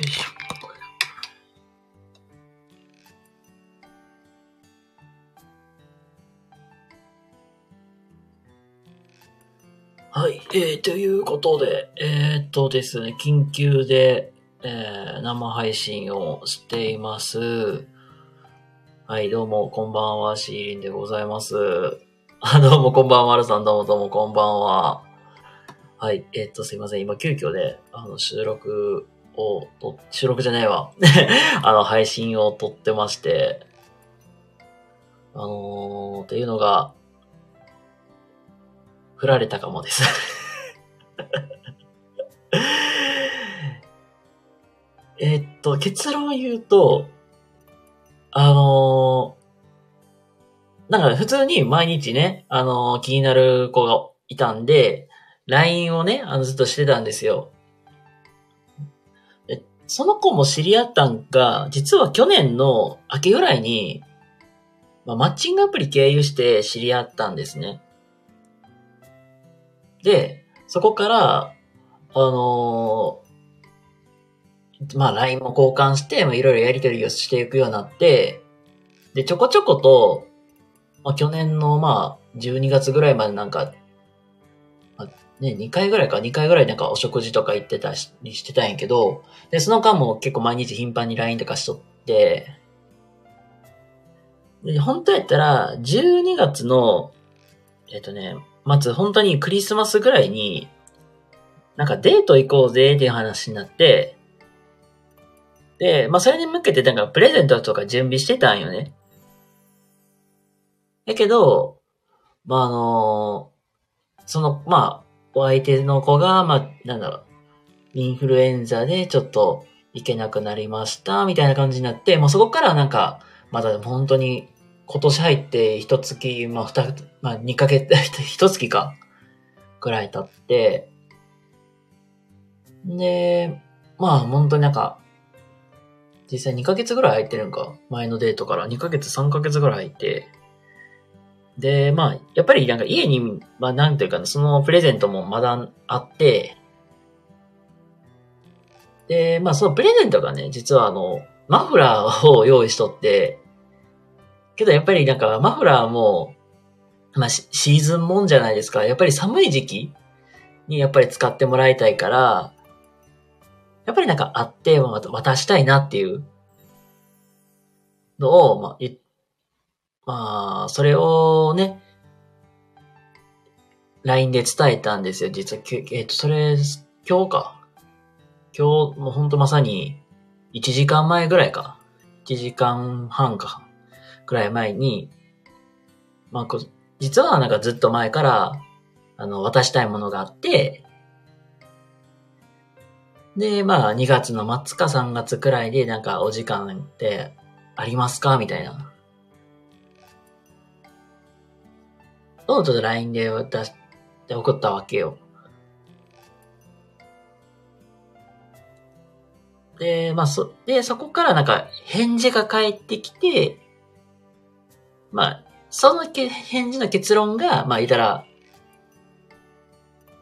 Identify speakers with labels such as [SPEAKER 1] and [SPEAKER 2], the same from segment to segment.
[SPEAKER 1] よいしょ。はい。えー、ということで、えー、っとですね、緊急で、えー、生配信をしています。はい、どうも、こんばんは、シーリンでございます。あ、どうも、こんばんは、ルさん、どうも、どうも、こんばんは。はい、えー、っと、すいません。今、急遽で、あの、収録を、収録じゃないわ。あの、配信を撮ってまして、あのー、っていうのが、振られたかもです。えっと、結論を言うと、あのーなんか普通に毎日ね、あのー気になる子がいたんで、LINE をね、あのずっとしてたんですよ。その子も知り合ったんが、実は去年の秋ぐらいに、まあ、マッチングアプリ経由して知り合ったんですね。で、そこから、あのーまあ LINE も交換して、まあいろいろやり取りをしていくようになって、で、ちょこちょこと、まあ去年のまあ12月ぐらいまでなんか、ね、2回ぐらいか、2回ぐらいなんかお食事とか行ってたし、してたんやけど、で、その間も結構毎日頻繁に LINE とかしとって、で、本当やったら、12月の、えっとね、まず本当にクリスマスぐらいに、なんかデート行こうぜっていう話になって、で、まあそれに向けてなんかプレゼントとか準備してたんよね。だけど、まああのその、まあ、お相手の子が、まあ、なんだろう、インフルエンザでちょっと行けなくなりました、みたいな感じになって、もうそこからなんか、まだ本当に今年入って一月、まあ二、まあ二ヶ月、一月か、くらい経って、で、まあ本当になんか、実際2ヶ月ぐらい空いてるんか。前のデートから2ヶ月、3ヶ月ぐらい空いて。で、まあ、やっぱりなんか家に、まあなんていうかな、そのプレゼントもまだあって、で、まあそのプレゼントがね、実はあの、マフラーを用意しとって、けどやっぱりなんかマフラーも、まあシーズンもんじゃないですか。やっぱり寒い時期にやっぱり使ってもらいたいから、やっぱりなんかあって、まあ渡したいなっていうのを、まあ、いまあ、それをね、LINE で伝えたんですよ。実は、えっ、と、それ、今日か。今日、もうほんとまさに、1時間前ぐらいか。1時間半か。ぐらい前に、まあ、こ実はなんかずっと前から、あの、渡したいものがあって、で、まあ、2月の末か3月くらいで、なんかお時間ってありますか？みたいな。をちょっと LINE で渡して送ったわけよ。で、まあ、そ、で、そこからなんか返事が返ってきて、まあ、そのけ返事の結論が、まあ、言ったら、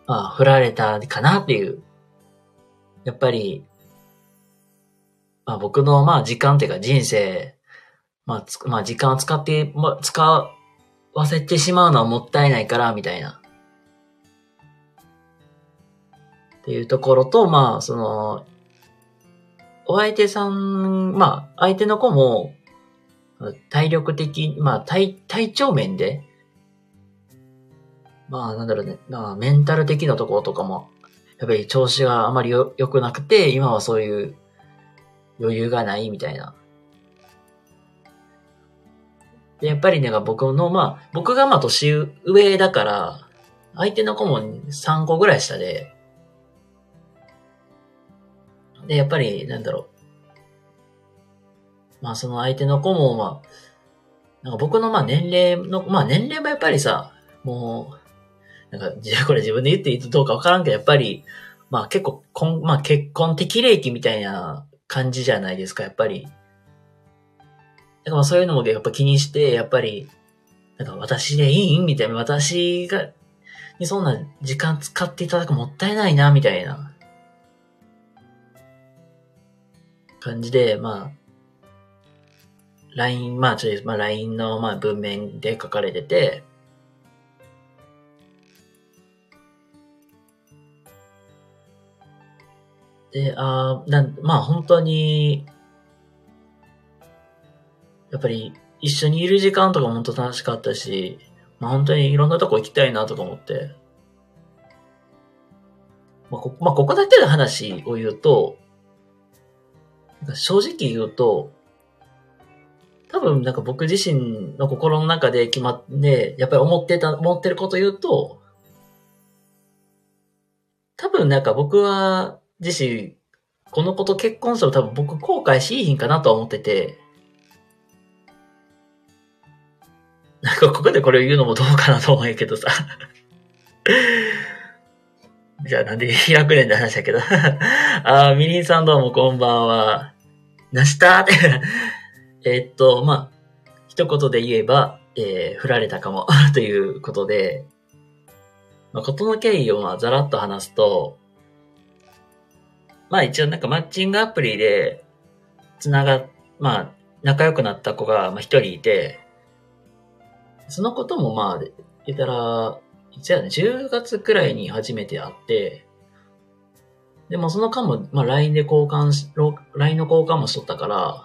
[SPEAKER 1] まあ、振られたかなっていう。やっぱり、まあ僕の、まあ時間っていうか人生、まあつ、まあ時間を使って、まあ、使わせてしまうのはもったいないから、みたいな。っていうところと、まあ、その、お相手さん、まあ、相手の子も、体力的、まあ、体、体調面で、まあ、なんだろうね、まあ、メンタル的なところとかも、やっぱり調子があまり良くなくて、今はそういう余裕がないみたいな。で、やっぱりね、僕の、まあ、僕がまあ年上だから、相手の子も3個ぐらい下で、で、やっぱり、なんだろう。まあ、その相手の子も、まあ、なんか僕のまあ年齢の、まあ年齢もやっぱりさ、もう、なんか、じゃあこれ自分で言っていいとどうかわからんけど、やっぱり、まあ結構、こんまあ結婚適齢期みたいな感じじゃないですか、やっぱり。だかそういうのもやっぱ気にして、やっぱり、なんか私でいい？みたいな、私が、にそんな時間使っていただくもったいないな、みたいな。感じで、まあ、LINE、まあ、ちょい、まあ、LINE の、まあ、文面で書かれてて、で、あなまあ、本当に、やっぱり一緒にいる時間とかも本当楽しかったし、まあ本当にいろんなとこ行きたいなとか思って。まあこ、まあ、ここだけの話を言うと、正直言うと、多分なんか僕自身の心の中で決まって、やっぱり思ってた、思ってること言うと、多分なんか僕は自身、このこと結婚したら多分僕後悔しいひんかなと思ってて、なんかここでこれを言うのもどうかなと思うけどさ。じゃあなんで開くねんって話だけど。あー、みりんさんどうもこんばんは。なしたって。えっと、まあ、一言で言えば、えー、振られたかも ということで、まあ、ことの経緯をまあざらっと話すと、まあ一応なんかマッチングアプリで、つなが、まあ、仲良くなった子がま一人いて、そのこともまあ、言ったら、いつやね、10月くらいに初めて会って、でもその間も、まあ LINE で交換し、LINE の交換もしとったから、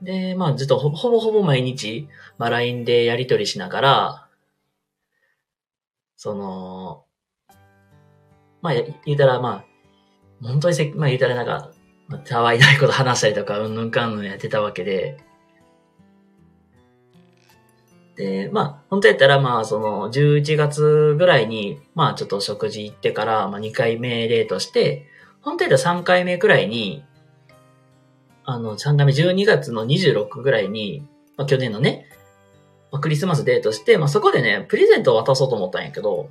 [SPEAKER 1] で、まあずっとほぼほぼ毎日、まあ LINE でやり取りしながら、その、まあ言うたらまあ、本当にせ、まあ言うたらなんか、たわいないこと話したりとか、うんぬんかんぬんやってたわけで、で、まあ、本当やったら、まあ、その、11月ぐらいに、まあ、ちょっと食事行ってから、まあ、2回目デートして、本当やったら3回目くらいに、あの、3回目12月の26ぐらいに、まあ、去年のね、まあ、クリスマスデートして、まあ、そこでね、プレゼントを渡そうと思ったんやけど、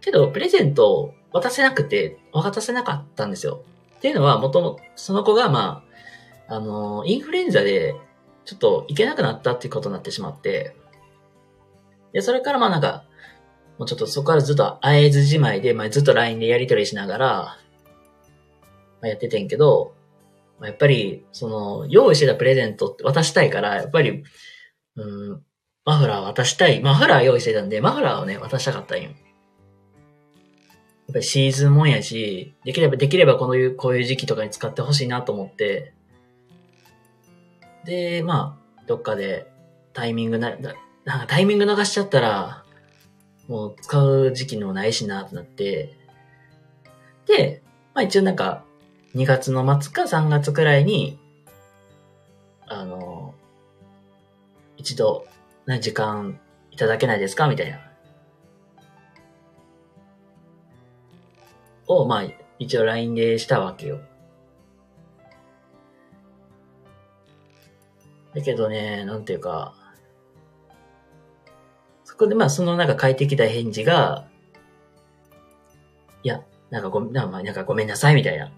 [SPEAKER 1] けど、プレゼントを渡せなくて、渡せなかったんですよ。っていうのは、もとも、その子が、まあ、あの、インフルエンザで、ちょっと行けなくなったっていうことになってしまって、で、それからまあなんか、もうちょっとそこからずっと会えずじまいで、まあずっと LINE でやり取りしながら、まあ、やっててんけど、まあ、やっぱり、その、用意してたプレゼント渡したいから、やっぱり、うん、マフラー渡したい。マフラー用意してたんで、マフラーをね、渡したかったんよ。やっぱりシーズンもんやし、できれば、できればこのいう、こういう時期とかに使ってほしいなと思って、で、まあ、どっかでタイミングな、ななんかタイミング逃しちゃったら、もう使う時期にもないしなってなって、で、まあ一応なんか、2月の末か3月くらいに、あの、一度、な時間いただけないですかみたいな。を、まあ、一応 LINE でしたわけよ。だけどね、なんていうか、そこでまあそのなんか返ってきた返事が、いや、なんかごめん、なんかごめんなさいみたいな。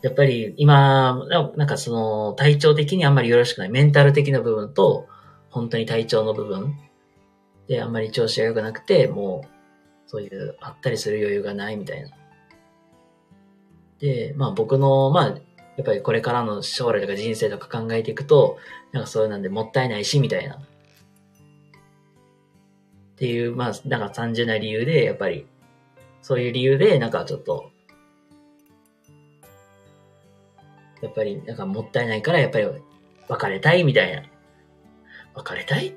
[SPEAKER 1] やっぱり今、なんかその体調的にあんまりよろしくない。メンタル的な部分と、本当に体調の部分であんまり調子が良くなくて、もう、そういう、あったりする余裕がないみたいな。で、まあ僕の、まあ、やっぱりこれからの将来とか人生とか考えていくと、なんかそういうなんでもったいないし、みたいな。っていう、まあ、なんか単純な理由で、やっぱり、そういう理由で、なんかちょっと、やっぱり、なんかもったいないから、やっぱり別れたいみたいな。別れたい？っ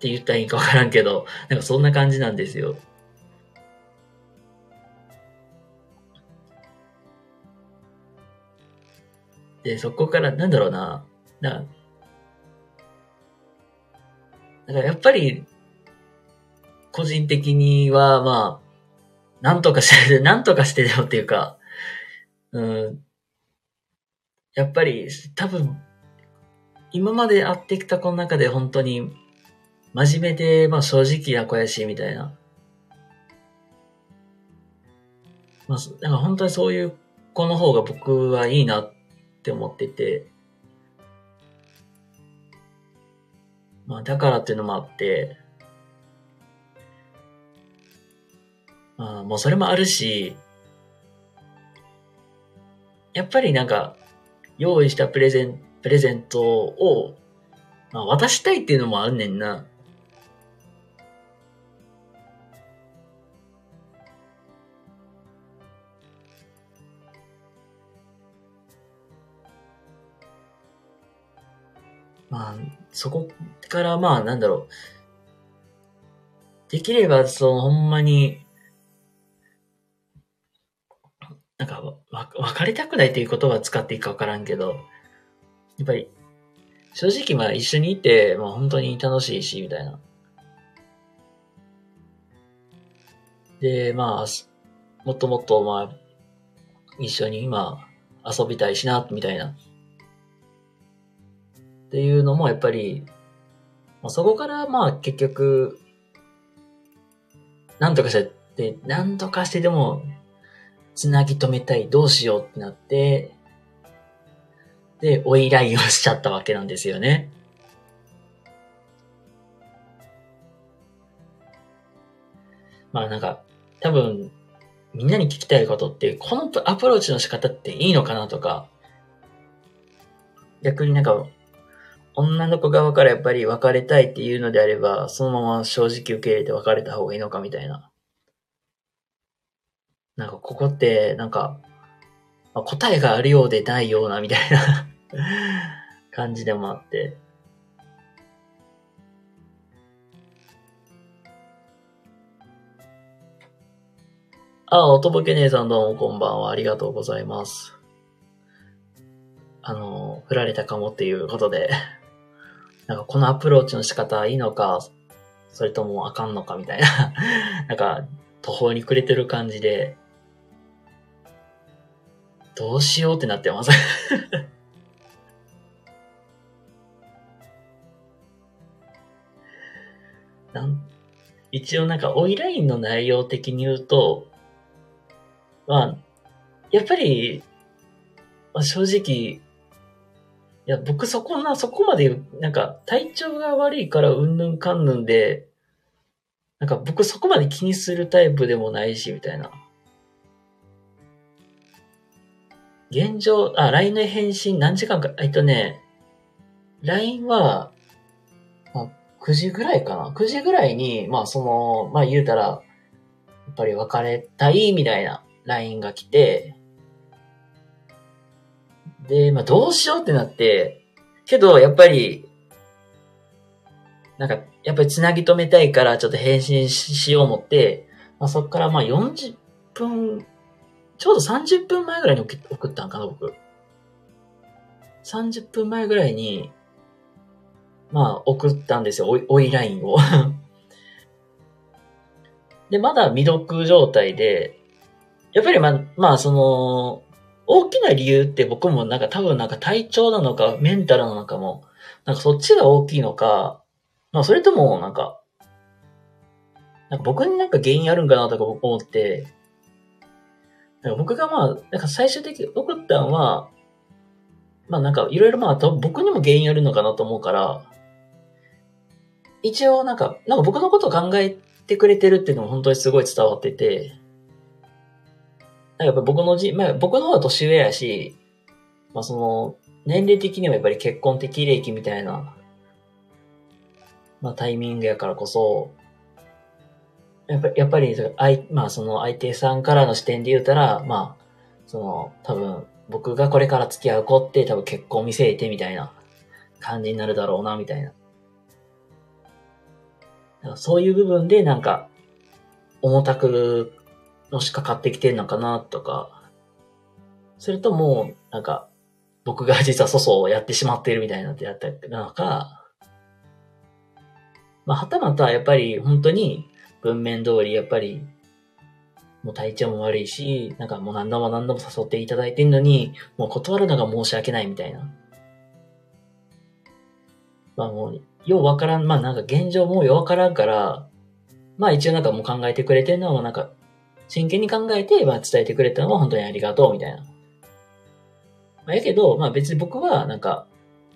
[SPEAKER 1] て言ったらいいかわからんけど、なんかそんな感じなんですよ。で、そこから、なんだろうな、な、だからやっぱり、個人的には、まあ、なんとかして、なんとかしてでもっていうか、うん、やっぱり、多分、今まで会ってきた子の中で本当に、真面目で、まあ正直な子やし、みたいな。まあ、なんか本当にそういう子の方が僕はいいなって思ってて、まあだからっていうのもあって、まあもうそれもあるし、やっぱりなんか、用意したプレゼン、プレゼントを、まあ渡したいっていうのもあんねんな。まあ、そこからまあ、なんだろう。できれば、その、ほんまに、なんか、わ、別れたくないっていう言葉使っていいかわからんけど、やっぱり、正直まあ一緒にいて、まあ本当に楽しいし、みたいな。で、まあ、もっともっとまあ、一緒に今遊びたいしな、みたいな。っていうのもやっぱり、まあ、そこからまあ結局、なんとかして、なんとかしてでも、つなぎ止めたい、どうしようってなって、で、追いラインをしちゃったわけなんですよね。まあなんか、多分、みんなに聞きたいことって、このアプローチの仕方っていいのかなとか、逆になんか、女の子側からやっぱり別れたいっていうのであれば、そのまま正直受け入れて別れた方がいいのかみたいな。なんかここって、なんか、まあ、答えがあるようでないようなみたいな 感じでもあって。あ、おとぼけ姉さんどうもこんばんは。ありがとうございます。あの、振られたかもっていうことでなんかこのアプローチの仕方はいいのか、それともあかんのかみたいな。なんか途方に暮れてる感じで、どうしようってなってます。なん一応なんか、オイラインの内容的に言うと、まあ、やっぱり、まあ、正直、いや、僕そこな、そこまで、なんか、体調が悪いからうんぬんかんぬんで、なんか僕そこまで気にするタイプでもないし、みたいな。現状、あ、LINE の返信何時間か、えっとね、LINE は、まあ、9時ぐらいかな ?9 時ぐらいに、まあその、まあ言うたら、やっぱり別れたいみたいな LINE が来て、で、まあ、どうしようってなって、けど、やっぱり、なんか、やっぱり繋ぎ止めたいから、ちょっと返信しよう思って、まあ、そっからまあ40分、ちょうど30分前ぐらいに送ったんかな、僕。30分前ぐらいに、まあ、送ったんですよ、おい、ラインを で、まだ未読状態で、やっぱりまあ、まあ、その、大きな理由って僕もなんか多分なんか体調なのかメンタルなのかも、なんかそっちが大きいのか、まあそれともなんか、なんか僕になんか原因あるんかなとか思って、なんか僕がまあ、なんか最終的に送ったのは、まあなんかいろいろまあ僕にも原因あるのかなと思うから、一応なんか、なんか僕のことを考えてくれてるっていうのも本当にすごい伝わってて、やっぱ僕のじ、まあ僕の方が年上やし、まあその、年齢的にはやっぱり結婚的歴みたいな、まあタイミングやからこそ、やっぱり、やっぱり、まあその相手さんからの視点で言うたら、まあ、その、多分、僕がこれから付き合う子って多分結婚見据えてみたいな感じになるだろうな、みたいな。そういう部分でなんか、重たくのしかかってきてんのかなとか、それとも、なんか、僕が実は粗相をやってしまっているみたいなってやったのか、まあ、はたまたやっぱり本当に文面通りやっぱりもう体調も悪いし、なんかもう何度も何度も誘っていただいてんのに、もう断るのが申し訳ないみたいな。まあもう、ようわからん、まあなんか現状もうようわからんから、まあ一応なんかもう考えてくれてるのはなんか真剣に考えて、まあ、伝えてくれたのは本当にありがとう、みたいな。まあ、やけど、まあ別に僕は、なんか、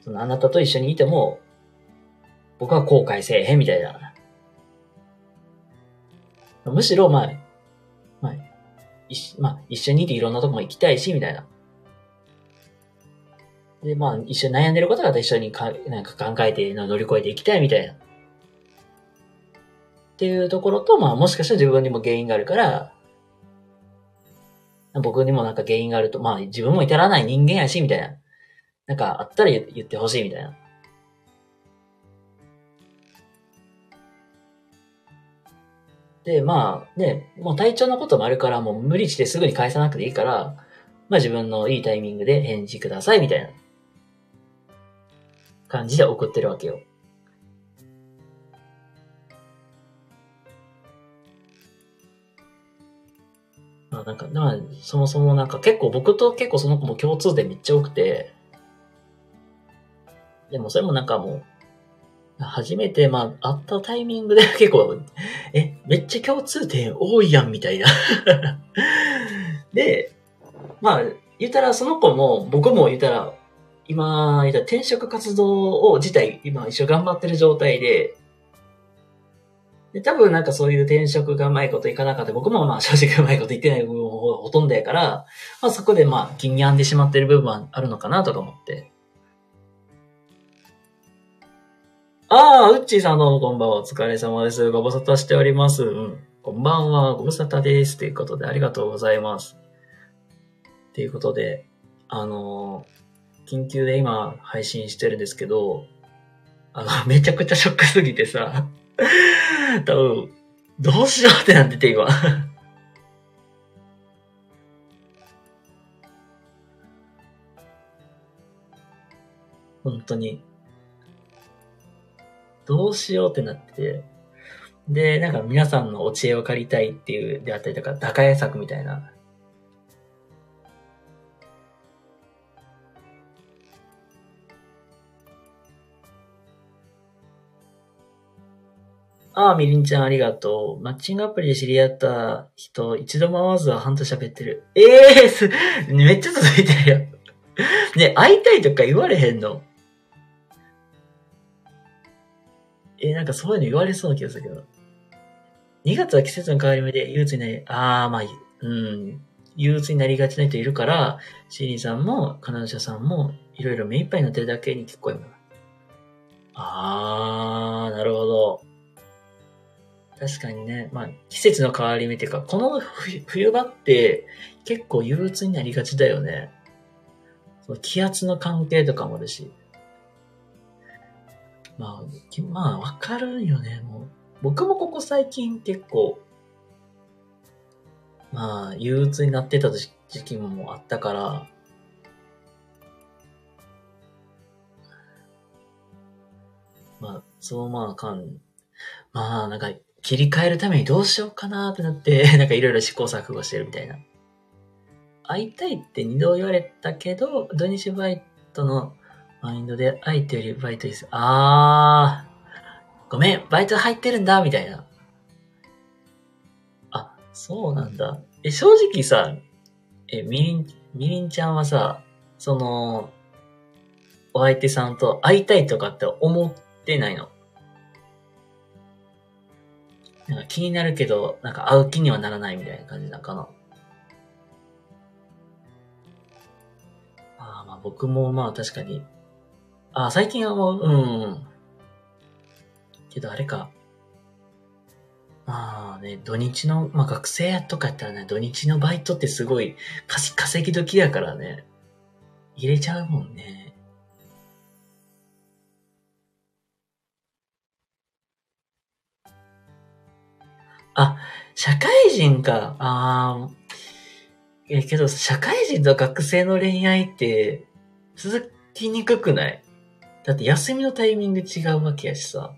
[SPEAKER 1] そのあなたと一緒にいても、僕は後悔せえへん、みたいな。むしろ、まあ、まあ、まあ、一緒にいていろんなとこも行きたいし、みたいな。で、まあ、一緒に悩んでることが一緒にかなんか考えて乗り越えていきたいみたいな。っていうところと、まあ、もしかしたら自分にも原因があるから、僕にもなんか原因があると、まあ自分も至らない人間やし、みたいな。なんかあったら言ってほしい、みたいな。で、まあね、もう体調のこともあるから、もう無理してすぐに返さなくていいから、まあ自分のいいタイミングで返事くださいみたいな感じで送ってるわけよ。あなんか、まあそもそもなんか結構僕と結構その子も共通点めっちゃ多くて、でもそれもなんかもう、初めて、まあ、会ったタイミングで 結構、え、めっちゃ共通点多いやん、みたいな。で、まあ、言ったらその子も、僕も言ったら、今、言ったら転職活動を自体、今一緒頑張ってる状態で、で、多分なんかそういう転職がうまいこといかなかった。僕もまあ正直うまいこと言ってない部分もほとんどやから、まあそこでまあ気に病んでしまってる部分はあるのかなとか思って。ああ、うっちーさんどうもこんばんは。お疲れ様です。ご無沙汰しております。うん。こんばんは。ご無沙汰です。ということで、ありがとうございます。ということで、あのー、緊急で今配信してるんですけど、あの、めちゃくちゃショックすぎてさ、多分、どうしようってなってて今。本当に。どうしようってなってて。で、なんか皆さんのお知恵を借りたいっていうであったりとか、打開策みたいな。ああ、みりんちゃんありがとう。マッチングアプリで知り合った人、一度も会わずは半年喋ってる。ええー、す、めっちゃ続いてるよ。ね、会いたいとか言われへんの？えーなんかそういうの言われそうな気がするけど。2月は季節の変わり目で憂鬱になり、ああ、まあ、うん、憂鬱になりがちな人いるから、シーリーさんも、彼女さんも、いろいろ目いっぱいになってるだけに聞こえる。あー、なるほど。確かにね、まあ、季節の変わり目っていうか、この冬場って結構憂鬱になりがちだよね。その気圧の関係とかもあるし。まあ、まあ、わかるよね、もう。僕もここ最近結構、まあ、憂鬱になってた時時期もあったから、まあ、そうまあかん、まあ、なんか、切り替えるためにどうしようかなってなって、なんかいろいろ試行錯誤してるみたいな。会いたいって二度言われたけど、土日バイトのマインドで相手よりバイトです。あー、ごめん、バイト入ってるんだ、みたいな。あ、そうなんだ。え、正直さ、え、みりん、みりんちゃんはさ、その、お相手さんと会いたいとかって思ってないの？なんか気になるけど、なんか会う気にはならないみたいな感じなのかな。ああ、まあ僕もまあ確かに。ああ、最近はもう、うん。けどあれか。まあね、土日の、まあ学生とかやったらね、土日のバイトってすごい稼稼ぎ時やからね。入れちゃうもんね。あ、社会人か。ああ。え、けど、社会人と学生の恋愛って、続きにくくない？だって休みのタイミング違うわけやしさ。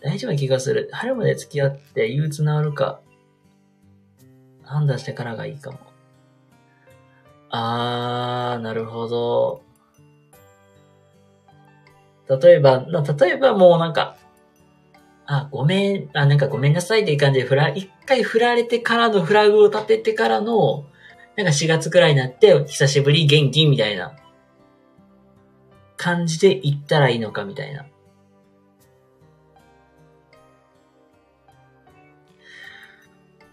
[SPEAKER 1] 大丈夫な気がする。春まで付き合って憂鬱治るか、判断してからがいいかも。あー、なるほど。例えば、な例えばもうなんか、あ、ごめん、あ、なんかごめんなさいっていう感じで、フラ、一回振られてからのフラグを立ててからの、なんか4月くらいになって、久しぶり元気みたいな感じで行ったらいいのかみたいな。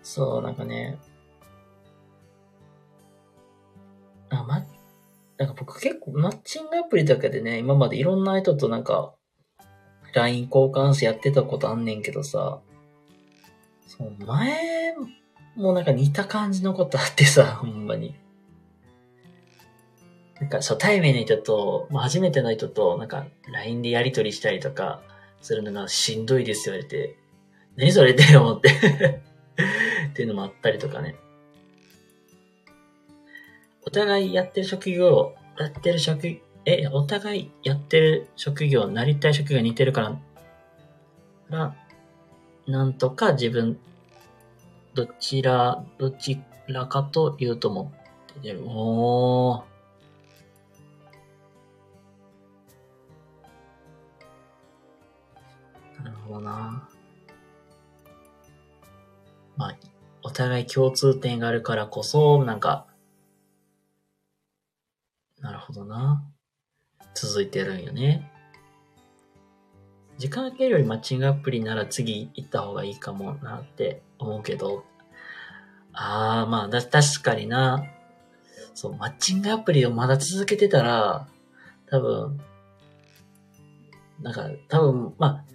[SPEAKER 1] そう、なんかね、あ、ま、なんか僕結構マッチングアプリだけでね、今までいろんな人となんか、LINE 交換してやってたことあんねんけどさ、そう、前もなんか似た感じのことあってさ、ほんまに。なんか初対面の人と、まあ、初めての人と、なんか LINE でやりとりしたりとかするのがしんどいですよ、言われて。何それって思って っていうのもあったりとかね。お互いやってる職業、やってる職業、え、お互いやってる職業、なりたい職業が似てるから、なんとか自分、どちら、どちらかというと思ってる。おー。なるほどな。まあ、お互い共通点があるからこそ、なんか、なるほどな。続いてるんよね。時間かけるよりマッチングアプリなら次行った方がいいかもなって思うけど。ああ、まあ、だ、確かにな。そう、マッチングアプリをまだ続けてたら、多分、なんか、多分、まあ、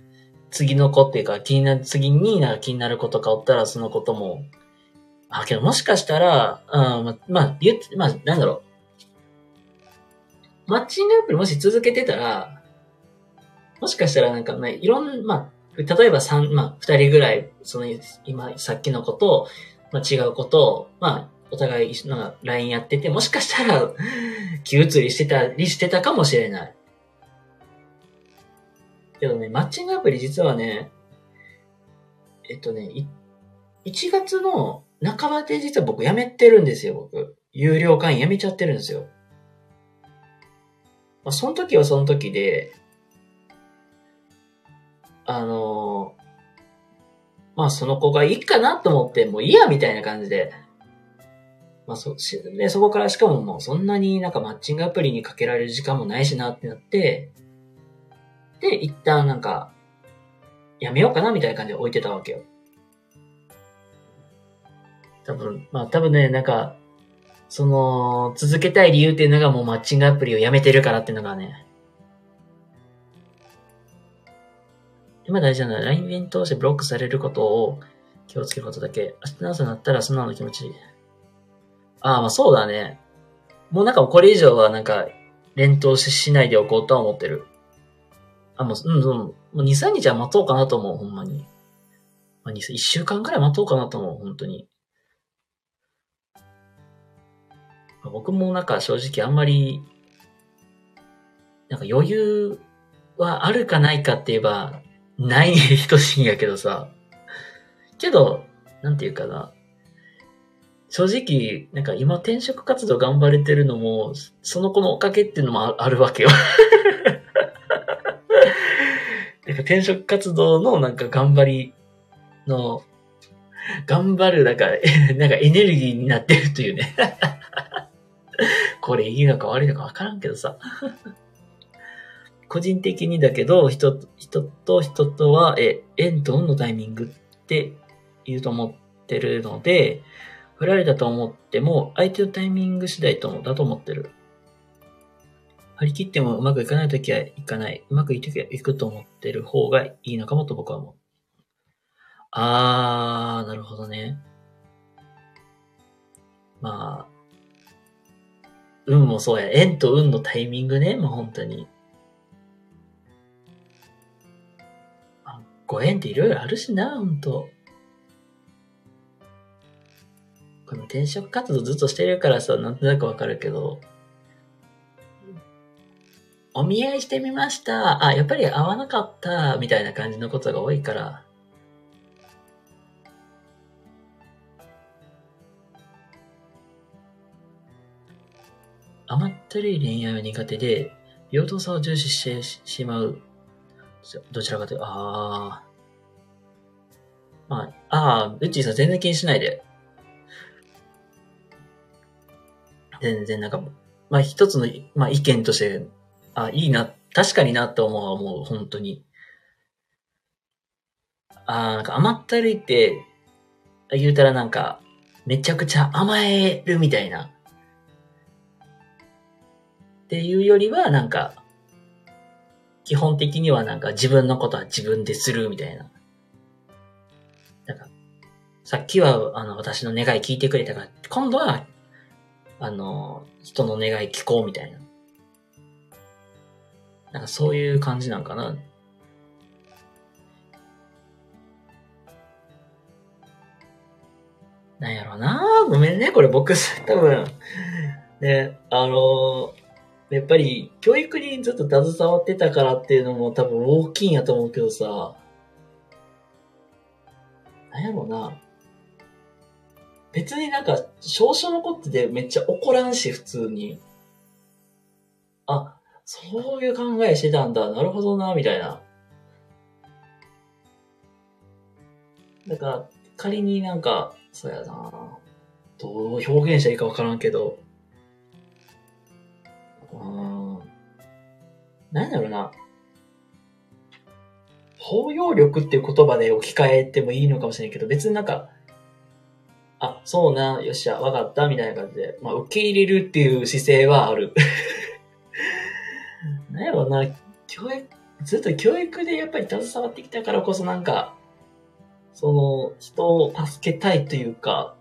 [SPEAKER 1] 次の子っていうか、気になる、次になんか気になることがおったら、そのことも、あ、けどもしかしたら、うん、ま、まあ、言って、まあ、なんだろう。マッチングアプリもし続けてたら、もしかしたらなんかね、いろん、まあ、例えば三、まあ、二人ぐらい、その、今、さっきのこと、まあ、違うことを、まあ、お互い、なんか、LINE やってて、もしかしたら、気移りしてたりしてたかもしれない。けどね、マッチングアプリ実はね、えっとね、1月の半ばで実は僕辞めてるんですよ、僕。有料会員辞めちゃってるんですよ。まあ、その時はその時で、あのー、まあその子がいいかなと思って、もういいやみたいな感じで、まあそ、で、そこからしかももうそんなになんかマッチングアプリにかけられる時間もないしなってなって、で、一旦なんか、やめようかなみたいな感じで置いてたわけよ。多分、まあ多分ね、なんか、その、続けたい理由っていうのがもうマッチングアプリをやめてるからっていうのがね。今大事なのは LINE 弁通してブロックされることを気をつけることだけ。明日の朝になったらそんな気持ちいい。ああ、まあそうだね。もうなんかこれ以上はなんか連投ししないでおこうとは思ってる。あ、もう、うん、うん。もう2、3日は待とうかなと思う、ほんまに。まあ、2、1週間くらい待とうかなと思う、本当に。僕もなんか正直あんまり、なんか余裕はあるかないかって言えば、ない等しいんやけどさ。けど、なんていうかな。正直、なんか今転職活動頑張れてるのも、その子のおかげっていうのもあるわけよ。なんか転職活動のなんか頑張りの、頑張る、なんか、なんかエネルギーになってるというね。これいいのか悪いのかわからんけどさ。個人的にだけど、人、人と人とは、え、縁と運のタイミングって言うと思ってるので、振られたと思っても、相手のタイミング次第ともだと思ってる。張り切ってもうまくいかないときはいかない。うまくいくときはいくと思ってる方がいいのかもと僕は思う。あー、なるほどね。まあ、運もそうや。縁と運のタイミングね。もう本当に。ご縁っていろいろあるしな、本当この転職活動ずっとしてるからさ、なんとなくわかるけど、お見合いしてみました。あ、やっぱり合わなかった、みたいな感じのことが多いから、甘ったるい恋愛は苦手で、平等さを重視してしまう。どちらかというと、ああ。まあ、ああ、ウッチーさん全然気にしないで。全然なんか、まあ一つの、まあ意見として、あいいな、確かになって思うもう本当に。ああ、なんか甘ったるいって、言うたらなんか、めちゃくちゃ甘えるみたいな。っていうよりは、なんか、基本的にはなんか自分のことは自分でするみたいな。なんか、さっきはあの私の願い聞いてくれたから、今度は、あの、人の願い聞こうみたいな。なんかそういう感じなんかな。なんやろうなごめんね、これ僕、多分、ね、あのやっぱり教育にずっと携わってたからっていうのも多分大きいんやと思うけどさ、なんやろうな。別になんか、少々のことでめっちゃ怒らんし、普通に。あ、そういう考えしてたんだ。なるほどな、みたいな。だから、仮になんか、そうやな。どう表現したらいいかわからんけど。うん。なんだろうな。包容力っていう言葉で置き換えてもいいのかもしれないけど、別になんか、あ、そうな、よっしゃ、わかった、みたいな感じで、まあ、受け入れるっていう姿勢はある。なんやろうな、教育、ずっと教育でやっぱり携わってきたからこそなんか、その、人を助けたいというか、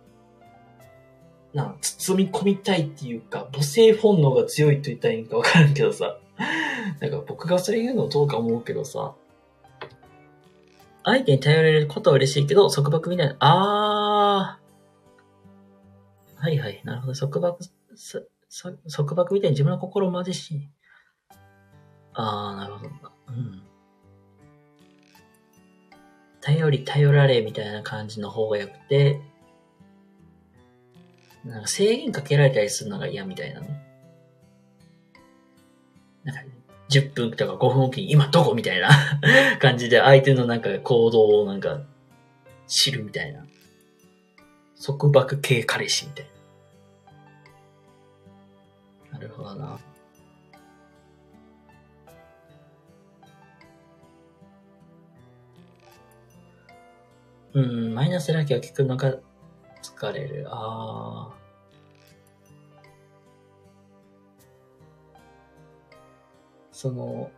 [SPEAKER 1] な包み込みたいっていうか、母性本能が強いと言ったらいいんかわからんけどさ。なんか僕がそれ言うのどうか思うけどさ、相手に頼れることは嬉しいけど、束縛みたいな、あー。はいはい、なるほど。束縛、束縛みたいに自分の心をまでし。あー、なるほど。うん。頼り、頼られみたいな感じの方がよくて、なんか制限かけられたりするのが嫌みたいなね。なんか10分とか5分おきに今どこみたいな 感じで相手のなんか行動をなんか知るみたいな。束縛系彼氏みたいな。なるほどな。うん、マイナスだけを聞くのが疲れる。ああ。その、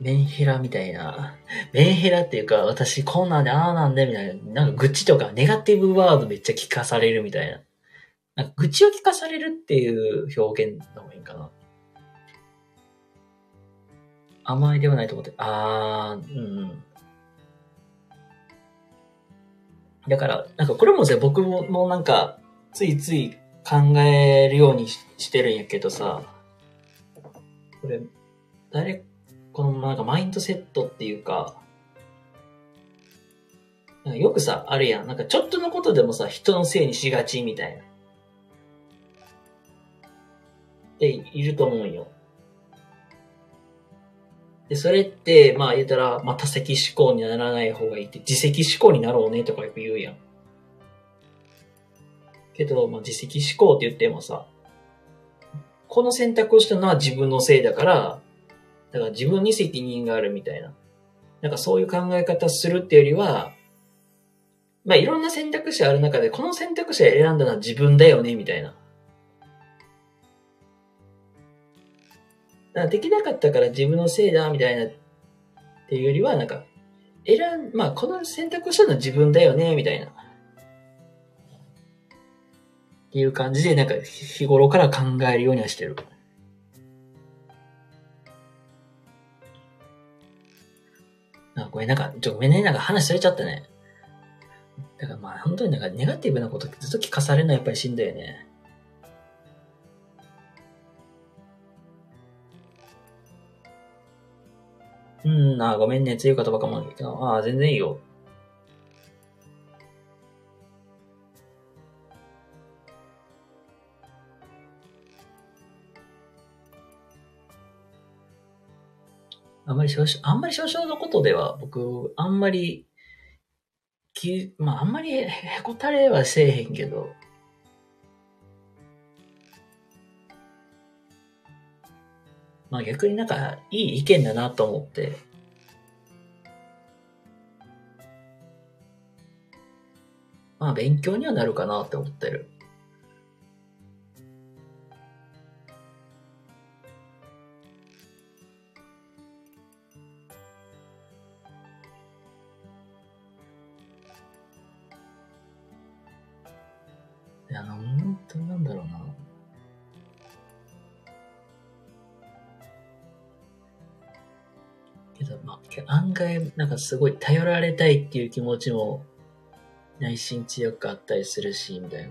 [SPEAKER 1] メンヘラみたいな、メンヘラっていうか、私こんなんで、ああなんで、みたいな、なんか愚痴とかネガティブワードめっちゃ聞かされるみたいな。なんか愚痴を聞かされるっていう表現の方がいいかな。甘いではないと思って、あー、うん。だから、なんかこれもさ、僕ももなんか、ついつい考えるようにしてるんやけどさ、これ、誰、このなんかマインドセットっていうか、かよくさ、あるやん。なんかちょっとのことでもさ、人のせいにしがちみたいな。っていると思うよ。で、それって、まあ言ったら、まあ多責思考にならない方がいいって、自責思考になろうねとかよく言うやん。けど、まあ自責思考って言ってもさ、この選択をしたのは自分のせいだから、だから自分に責任があるみたいな。なんかそういう考え方するっていうよりは、まあいろんな選択肢ある中で、この選択肢を選んだのは自分だよね、みたいな。だからできなかったから自分のせいだ、みたいなっていうよりは、なんか、選ん、まあこの選択したのは自分だよね、みたいな。っていう感じで、なんか日頃から考えるようにはしてる。ごめん、なんか、ちょ、ごめんね、なんか話されちゃったね。だからまあ、本当になんかネガティブなことずっと聞かされるのはやっぱりしんどいよね。うん、あ、ごめんね、強い言葉かも。ああ、全然いいよ。あんまり少々、あんまり少々のことでは、僕、あんまり、き、まあ、あんまりへこたれはせえへんけど、まあ逆になんか、いい意見だなと思って、まあ勉強にはなるかなって思ってる。案外、なんかすごい頼られたいっていう気持ちも内心強くあったりするし、みたいな。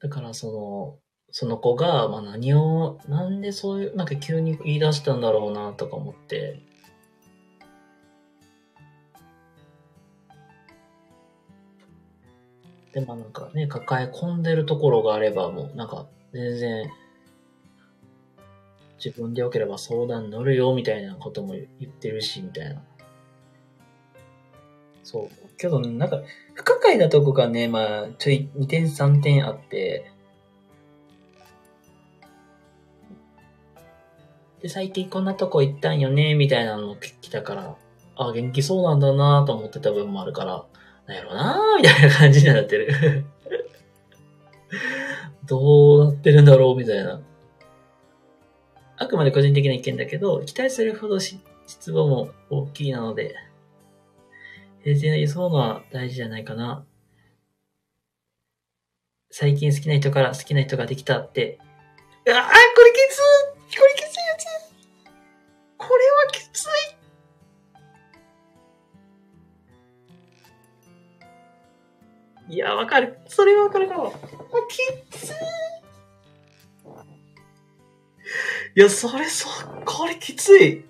[SPEAKER 1] だからその、その子が、まあ何を、なんでそういう、なんか急に言い出したんだろうな、とか思って。でもなんかね、抱え込んでるところがあれば、もうなんか全然、自分でよければ相談乗るよ、みたいなことも言ってるし、みたいな。そう。けど、なんか、不可解なとこがね、まあ、ちょい2点3点あって、で、最近こんなとこ行ったんよね、みたいなの来たから、あ、元気そうなんだなと思ってた部分もあるから、なんやろなみたいな感じになってる どうなってるんだろうみたいな。あくまで個人的な意見だけど、期待するほど失望も大きいなので、平静な理想のは大事じゃないかな。最近好きな人から好きな人ができたって。ああ、これきつこれきついやつこれはいや、わかる。それはわかるかも。きついいや、それ、そ、これきつい。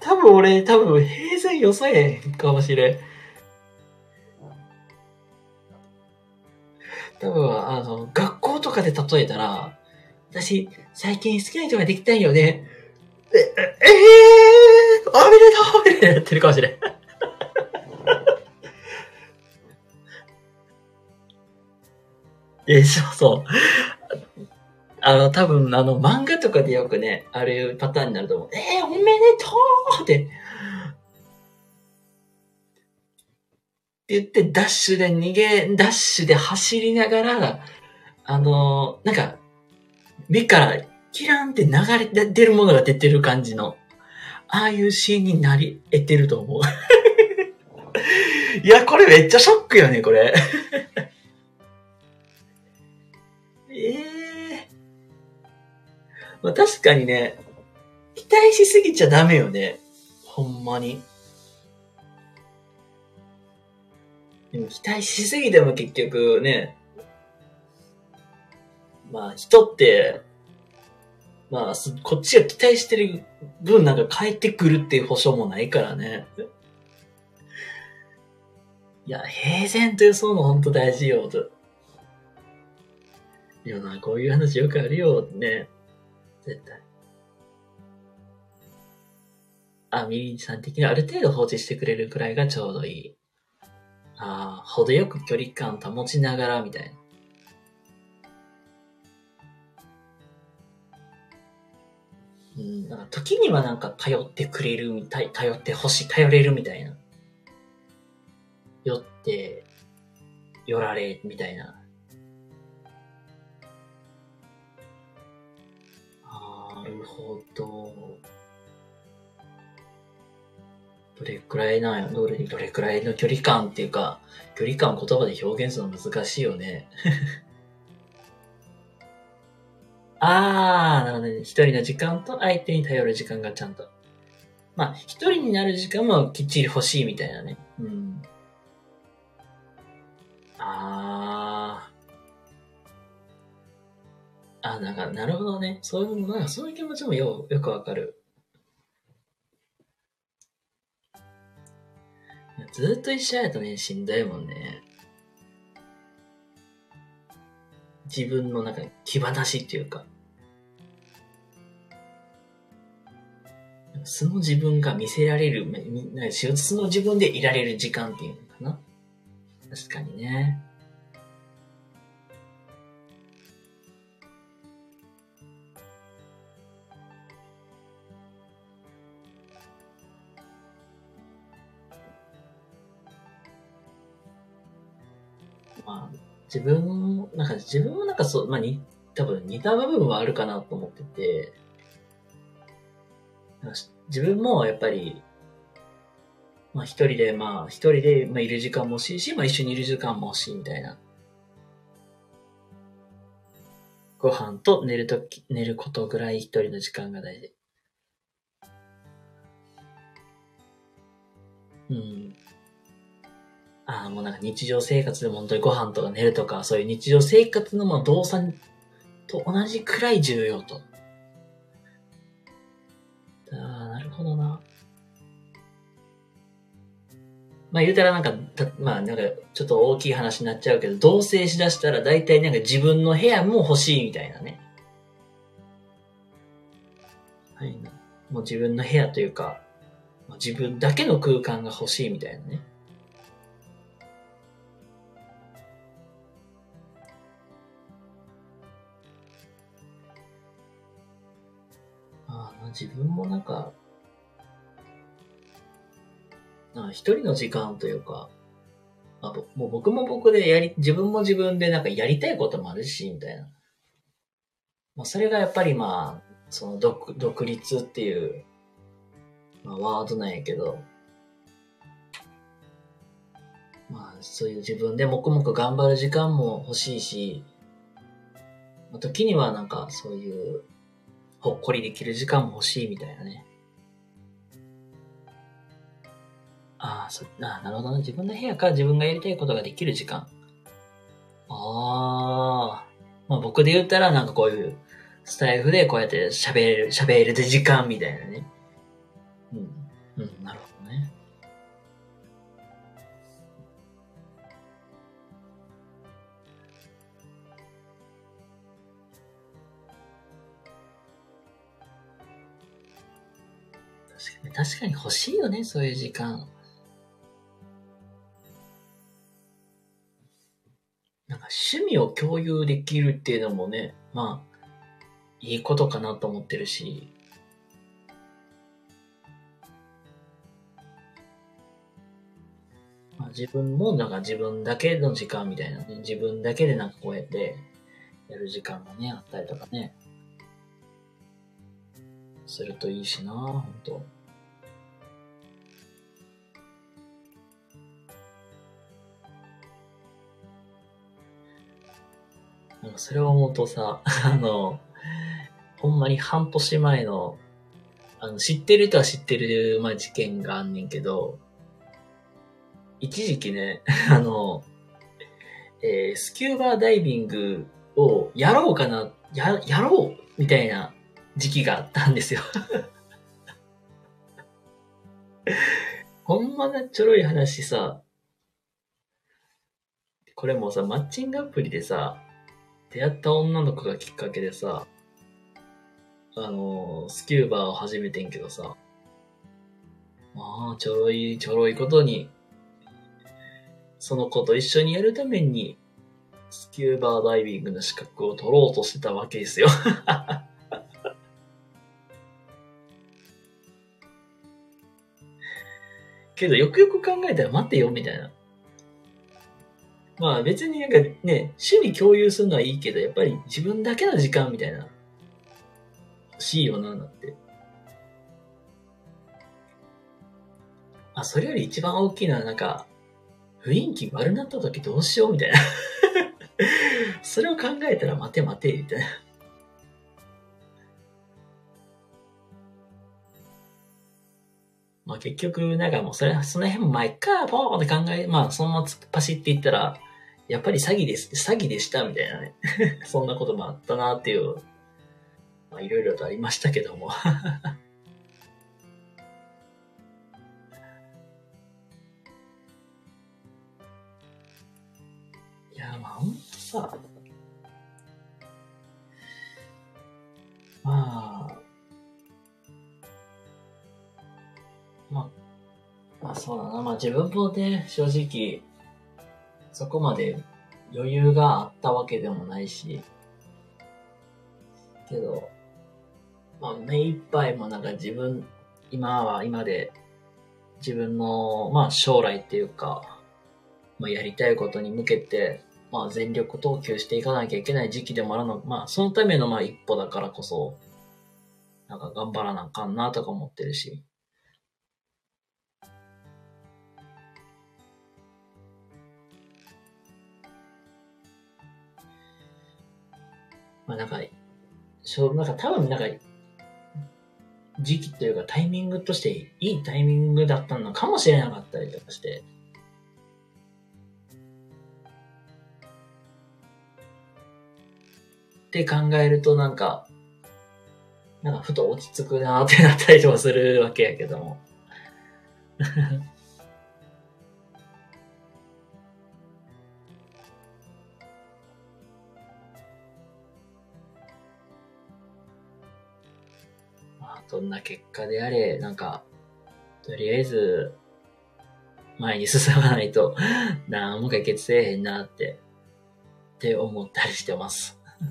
[SPEAKER 1] 多分俺、多分平然よさへんかもしれん。多分、あの、学校とかで例えたら、私、最近好きな人ができたんよね。え、え、えー、おめでとうみたいなやってるかもしれん。え、そうそう。あの、多分、あの、漫画とかでよくね、あれパターンになると思う。えー、おめでとうって。って言って、ダッシュで逃げ、ダッシュで走りながら、あのなんか、目からキランって流れて出るものが出てる感じの、ああいうシーンになり得てると思う。いや、これめっちゃショックよね、これ。まあ、確かにね、期待しすぎちゃダメよね。ほんまに。でも期待しすぎても結局ね、まあ人って、まあこっちが期待してる分なんか返ってくるっていう保証もないからね。いや、平然というそうの本当大事よ、と。いやな、こういう話よくあるよ、ね。絶対。あ、ミリンさん的にある程度放置してくれるくらいがちょうどいい。ああ、程よく距離感保ちながらみたいな。うん、なんか時にはなんか頼ってくれるみたい、頼ってほしい、頼れるみたいな。よって、よられ、みたいな。るほど。どれくらいなんや、どれ、どれくらいの距離感っていうか、距離感を言葉で表現するの難しいよね。あー、なるほどね。一人の時間と相手に頼る時間がちゃんと。まあ、一人になる時間もきっちり欲しいみたいなね。うん。あー。あ、なんか、なるほどね。そういう、なんかそういう気持ちもよ、よくわかる。ずっと一緒やとね、しんどいもんね。自分の中に気放しっていうか。素の自分が見せられる、素の自分でいられる時間っていうのかな。確かにね。自分も、なんか自分もなんかそう、まあに、多分似た部分はあるかなと思ってて、自分もやっぱり、まあ一人で、まあ一人で、まあ、いる時間も欲しいし、まあ一緒にいる時間も欲しいみたいな。ご飯と寝るとき、寝ることぐらい一人の時間が大事。うん。ああ、もうなんか日常生活でも本当にご飯とか寝るとか、そういう日常生活のまあ動作と同じくらい重要と。ああ、なるほどな。まあ言うたらなんか、たまあなんかちょっと大きい話になっちゃうけど、同棲しだしたら大体なんか自分の部屋も欲しいみたいなね。はい。もう自分の部屋というか、自分だけの空間が欲しいみたいなね。自分もなんか、な一人の時間というか、まあ、もう僕も僕でやり、自分も自分でなんかやりたいこともあるし、みたいな。まあ、それがやっぱりまあ、その独独立っていう、まあ、ワードなんやけど、まあ、そういう自分で黙々頑張る時間も欲しいし、時にはなんかそういう、ほっこりできる時間も欲しいみたいなね。ああ、そ、ああなるほどね。自分の部屋か自分がやりたいことができる時間。ああ。まあ僕で言ったらなんかこういうスタイフでこうやって喋れる、喋れる時間みたいなね。うん。うん、なるほど確かに、欲しいよね、そういう時間。なんか趣味を共有できるっていうのもね、まあ、いいことかなと思ってるし、まあ、自分もなんか自分だけの時間みたいなね、自分だけでなんかこうやってやる時間がね、あったりとかね、するといいしな、ほんなんかそれを思うとさ、あの、ほんまに半年前の、あの、知ってる人は知ってる、まあ、事件があんねんけど、一時期ね、あの、えースキューバーダイビングをやろうかな、や、やろうみたいな時期があったんですよ。ほんまなちょろい話さ、これもさ、マッチングアプリでさ、出会った女の子がきっかけでさ、あの、スキューバーを始めてんけどさ、まあ、ちょろい、ちょろいことに、その子と一緒にやるために、スキューバーダイビングの資格を取ろうとしてたわけですよ。けど、よくよく考えたら待てよ、みたいな。まあ別になんかね、趣味共有するのはいいけど、やっぱり自分だけの時間みたいな、欲しいよな、だって。あ、それより一番大きいのはなんか、雰囲気悪なった時どうしようみたいな。それを考えたら待て待て、みたいな。まあ結局、なんかもうそれ、その辺も前か、ポーって考え、まあそのまま突っ走っていったら、やっぱり詐欺です、詐欺でした、みたいなね。そんなこともあったなっていう、まあいろいろとありましたけども。いや、まあほんとさ、まあ、まあ、まあそうだな。まあ自分もね、正直、そこまで余裕があったわけでもないし、けど、まあ目いっぱいもなんか自分、今は今で自分の、まあ将来っていうか、まあやりたいことに向けて、まあ全力投球していかなきゃいけない時期でもあるの、まあそのためのまあ一歩だからこそ、なんか頑張らなあかんなとか思ってるし。まあなんか、しょなんか多分なんか、時期というかタイミングとしていいタイミングだったのかもしれなかったりとかして。って考えるとなんか、なんかふと落ち着くなーってなったりとかするわけやけども。どんな結果であれ、なんか、とりあえず、前に進まないと、何も解決せえへんなって、って思ったりしてます。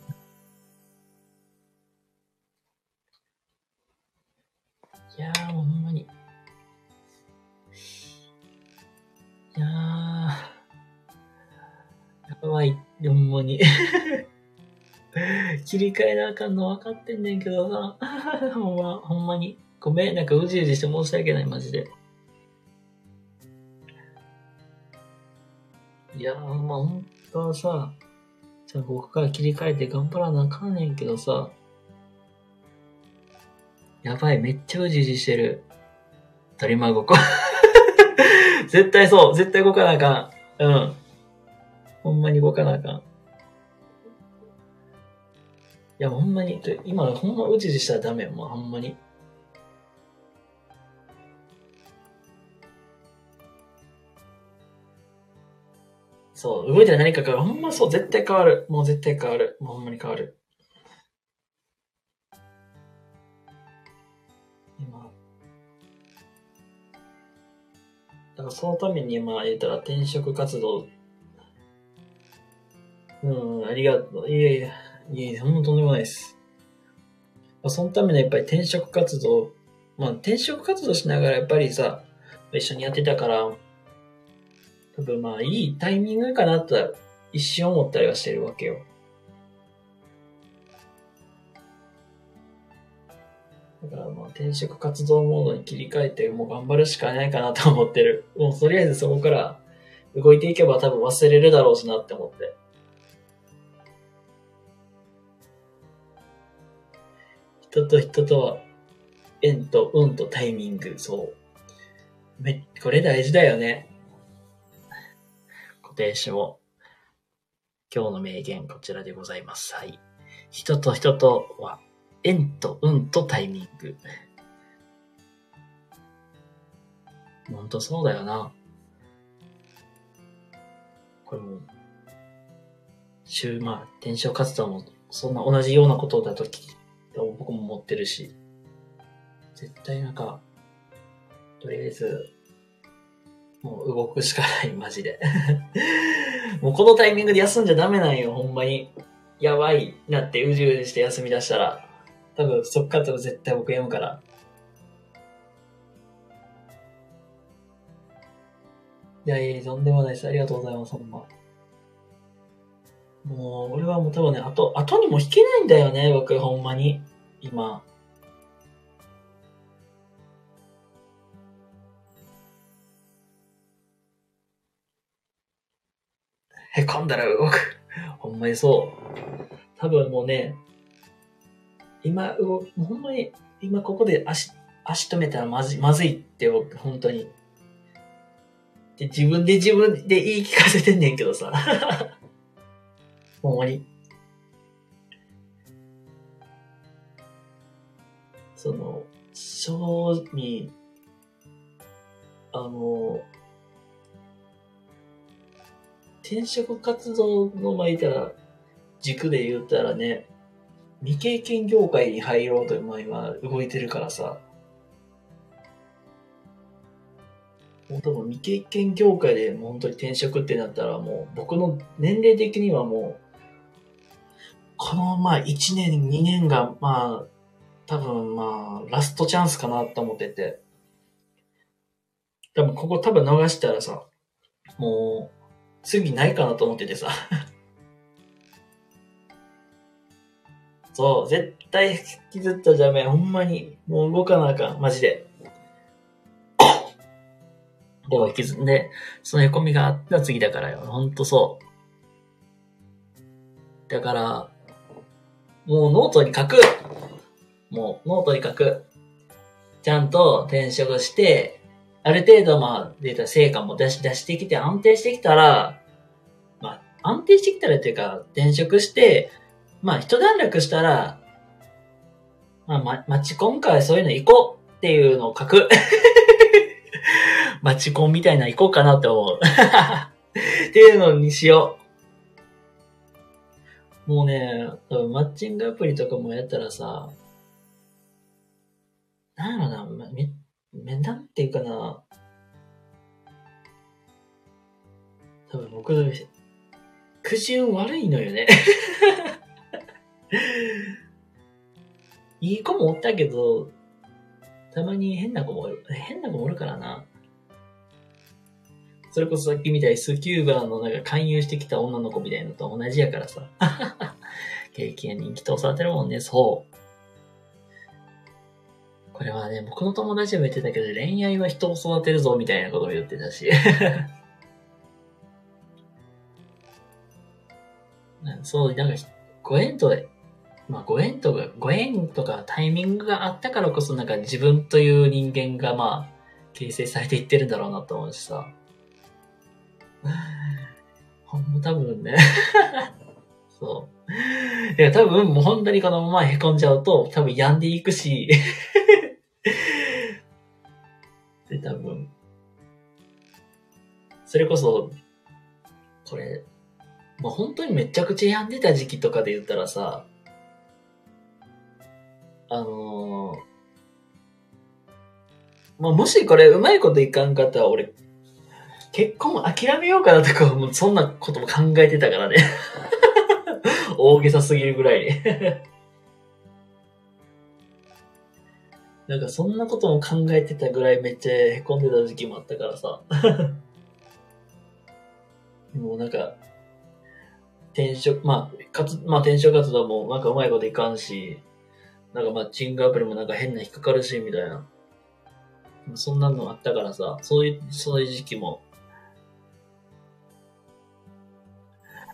[SPEAKER 1] いやー、ほんまに。いやー、やばい、ほんまに。切り替えなあかんの分かってんねんけどな。ほんま、ほんまに。ごめん、なんかうじうじして申し訳ない、マジで。いやー、まあ本当はさ、じゃあここから切り替えて頑張らなあかんねんけどさ、やばい、めっちゃうじうじしてる。鳥間ごこ。絶対そう、絶対動かなあかん。うん。ほんまに動かなあかん。いや、ほんまに、今、ほんまうじうじしたらダメよ、もうほんまに。そう、動いたら何か変わる。ほんまそう、絶対変わる。もう絶対変わる。もうほんまに変わる。今。だからそのために、まあ言ったら転職活動。うん、ありがとう。いやいや、いやいや、ほんまとんでもないです。まあ、そのためにやっぱり転職活動、まあ転職活動しながらやっぱりさ、一緒にやってたから、多分まあいいタイミングかなとは一瞬思ったりはしてるわけよ。だからまあ転職活動モードに切り替えてもう頑張るしかないかなと思ってる。もうとりあえずそこから動いていけば多分忘れるだろうしなって思って。人と人とは縁と運とタイミング、そう。め、これ大事だよね。固定詞も。今日の名言こちらでございます。はい。人と人とは縁と運とタイミング。ほんとそうだよな。これも、週、まあ、転職活動もそんな同じようなことだとき、僕も持ってるし、絶対なんか、とりあえず、もう動くしかない、マジで。もうこのタイミングで休んじゃダメなんよ、ほんまに。やばいなってうじうじして休み出したら、多分そっから多分絶対僕やむから。いやいや、とんでもないです。ありがとうございます、ほんま。もう、俺はもう多分ね、あと、後にも引けないんだよね、僕、ほんまに。今。へこんだら動く。ほんまにそう。多分もうね、今、動もうほんまに、今ここで足、足止めたらまず、まずいって僕、本当に。で、自分で自分で言い聞かせてんねんけどさ。ほんまに。その、正味、あの、転職活動のまあ言ったら、軸で言ったらね、未経験業界に入ろうと、まあ今動いてるからさ、もう多分未経験業界でもう本当に転職ってなったらもう僕の年齢的にはもう、このまあ1年2年がまあ多分まあラストチャンスかなと思ってて、多分ここ多分逃したらさ、もう次ないかなと思っててさ。そう、絶対引きずったらダメ。ほんまに。もう動かなあかん。マジで。でも引きずんで、その凹みがあったら次だからよ。ほんとそう。だから、もうノートに書く。もうノートに書く。ちゃんと転職して、ある程度まあ、出た成果も出し、出してきて安定してきたら、まあ、安定してきたらっていうか、転職して、まあ、一段落したら、まあ、ま、街コンかそういうの行こうっていうのを書く。街コンみたいな行こうかなって思う。っていうのにしよう。もうね、多分マッチングアプリとかもやったらさ、なんやろな、まめ、め、なんていうかな。多分僕の、苦順悪いのよね。いい子もおったけど、たまに変な子もおる、変な子もおるからな。それこそさっきみたいスキューバーのなんか勧誘してきた女の子みたいなのと同じやからさ。経験人気通されてるもんね、そう。これはね、僕の友達も言ってたけど、恋愛は人を育てるぞみたいなことも言ってたし。そう、なんか、ご縁と、まあ、ご縁とか、ご縁とかタイミングがあったからこそ、なんか自分という人間が、まあ、形成されていってるんだろうなと思うしさ。ほんま多分ね。そう。いや、多分もう本当にこのまま凹んじゃうと、多分病んでいくし。それこそ、これ、まあ、本当にめちゃくちゃ病んでた時期とかで言ったらさ、あのーまあ、もしこれうまいこといかんかったら俺、結婚諦めようかなとか、もうそんなことも考えてたからね。大げさすぎるぐらいに。なんかそんなことも考えてたぐらいめっちゃ凹んでた時期もあったからさ。もうなんか、転職、まあ、かつ、まあ転職活動もなんかうまいこといかんし、なんかマッチングアプリもなんか変な引っかかるし、みたいな。そんなのあったからさ、そういう、そういう時期も。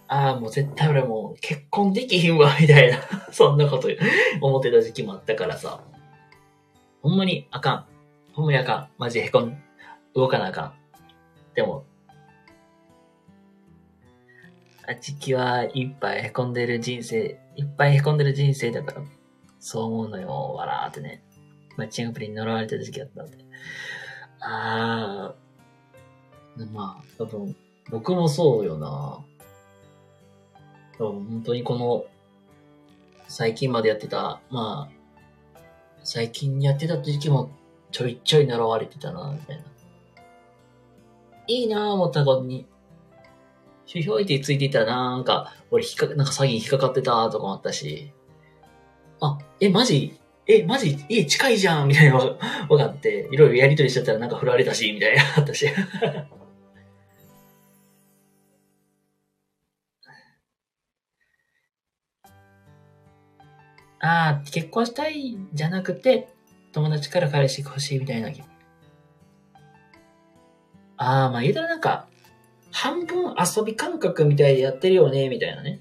[SPEAKER 1] ああ、もう絶対俺もう結婚できひんわ、みたいな。そんなこと思ってた時期もあったからさ。ほんまにあかん。ほんまにあかん。マジへこん、動かなあかん。でも、あちきはいっぱいへこんでる人生、いっぱいへこんでる人生だから、そう思うのよ、わらーってね。マッチングプリに呪われてた時期だったんで。あー、まあ、多分、僕もそうよな。多分本当にこの、最近までやってた、まあ、最近やってた時期もちょいちょい呪われてたな、みたいな。いいなぁ思ったことに、指標相手についていたらなんか、俺引っか、なんか詐欺に引っかかってたとかもあったし、あ、え、マジ？え、マジ？家近いじゃんみたいなのが分かって、いろいろやりとりしてたらなんか振られたし、みたいなあったし。ああ、結婚したいじゃなくて、友達から彼氏欲しいみたいな。ああ、まあ言うたらなんか、半分遊び感覚みたいでやってるよね、みたいなね。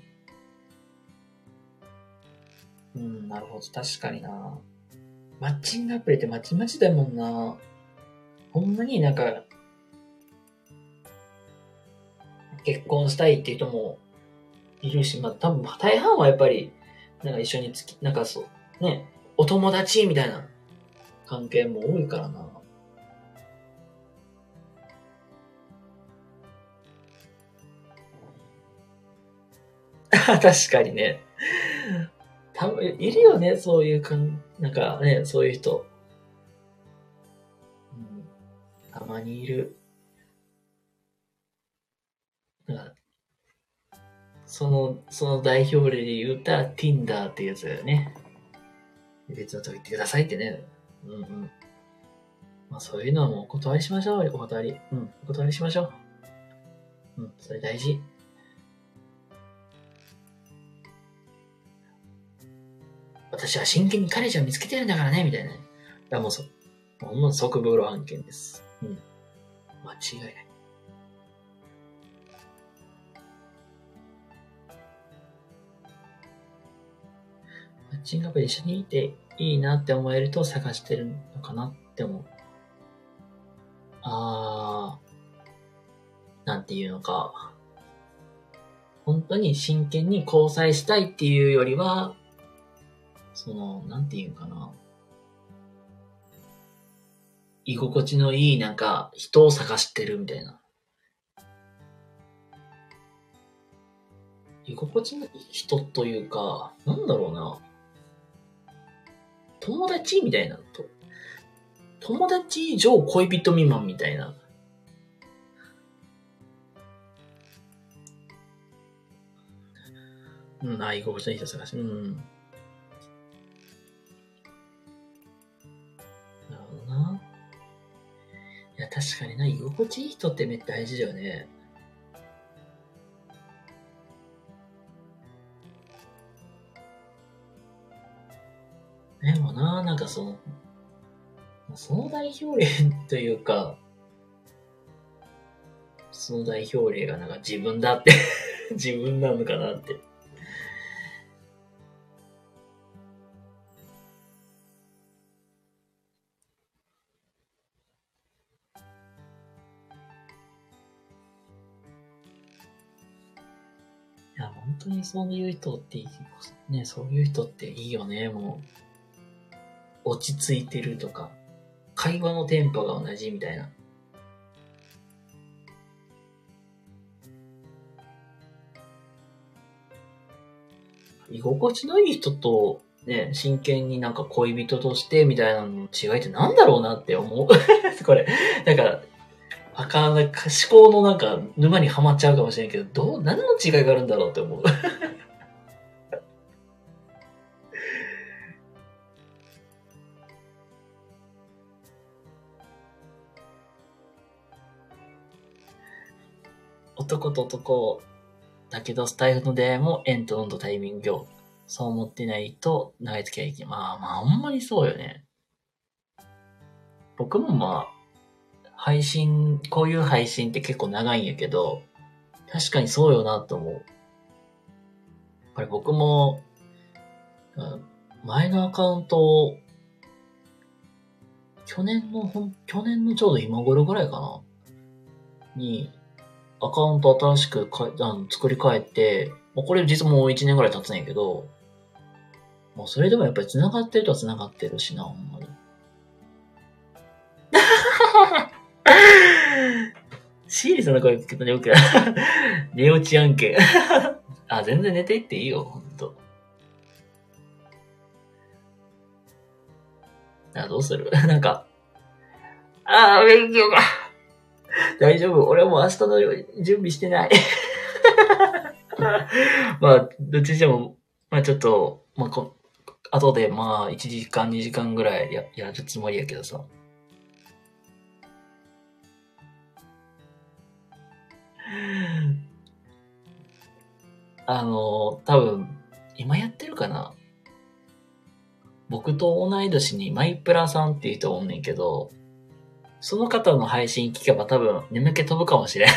[SPEAKER 1] うん、なるほど。確かにな。マッチングアプリってまちまちだもんな。ほんまになんか、結婚したいっていう人もいるし、まあ多分大半はやっぱり、なんか一緒につき、なんかそう、ね、お友達みたいな関係も多いからな。確かにね。たぶん、いるよね、そういうかん、なんかね、そういう人。うん、たまにいる。なんかその、その代表例で言ったら Tinder ってやつだよね。別のとこ行ってくださいってね。うんうん。まあそういうのはもうお断りしましょう、お断り。うん、お断りしましょう。うん、それ大事。私は真剣に彼氏を見つけてるんだからね、みたいなね。いや、もうそ、もうほんま即風呂案件です。うん。間違いない。マッチングアプリ一緒にいて、いいなって思えると探してるのかなって思う。あー、なんていうのか。本当に真剣に交際したいっていうよりは、その、なんていうかな。居心地のいい、なんか、人を探してるみたいな。居心地のいい人というか、なんだろうな。友達みたいなと。友達以上恋人未満みたいな。うん、あ、居心地のいい人探し。うん。な。いや、確かにな、居心地いい人ってめっちゃ大事だよね。でもな、なんかその、その代表例というか、その代表例がなんか自分だって 自分なのかなって。当にそういう人っていい、ね、そういう人っていいよね、もう。落ち着いてるとか、会話のテンポが同じみたいな。居心地のいい人と、ね、真剣になんか恋人としてみたいなのの違いってなんだろうなって思う。これ、なんか、あかん、思考のなんか沼にはまっちゃうかもしれんけど、どう、何の違いがあるんだろうって思う。男と男だけどスタイフの出会いも縁と運とタイミングをそう思ってないと長い付き合いきまあまあほんまにそうよね。僕もまあ配信、こういう配信って結構長いんやけど、確かにそうよなと思う。これ僕も、前のアカウントを、去年のほん、去年のちょうど今頃ぐらいかなに、アカウント新しくかあの作り変えて、もうこれ実もう1年ぐらい経つんやけど、もうそれでもやっぱり繋がってるとは繋がってるしな、ほんまに。シーリさんの声聞くと眠くな 寝落ち案件 あ、全然寝ていっていいよ、ほんと。あ、どうする？なんか、ああ、勉強が。大丈夫。俺も明日の準備してないまあ、どっちにしても、まあちょっと、まあこ、後でまあ1時間2時間ぐらいややるつもりやけどさ。あの、多分、今やってるかな？僕と同い年にマイプラさんっていう人おんねんけど、その方の配信聞けば多分眠気飛ぶかもしれん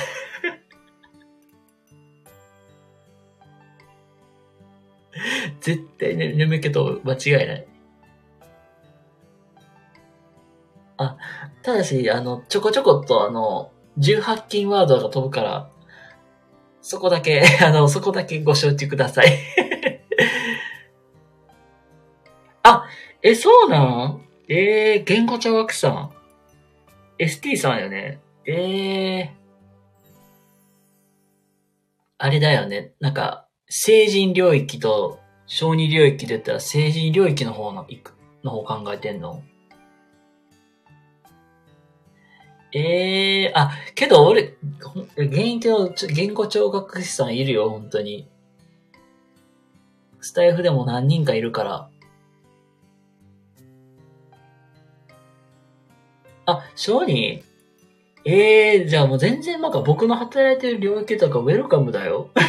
[SPEAKER 1] 絶対ね、眠気飛ぶ。間違いない。あ、ただし、あの、ちょこちょこっとあの、18金ワードが飛ぶから、そこだけ、あの、そこだけご承知ください あ、え、そうなん？えー、言語聴覚さん ?ST さんよね？えー。あれだよね。なんか、成人領域と小児領域で言ったら成人領域の方の、の方考えてんの？ええー、あ、けど俺、現役の言語聴覚士さんいるよ、本当に。スタイフでも何人かいるから。あ、小児ええー、じゃあもう全然なんか僕の働いてる領域とかウェルカムだよ。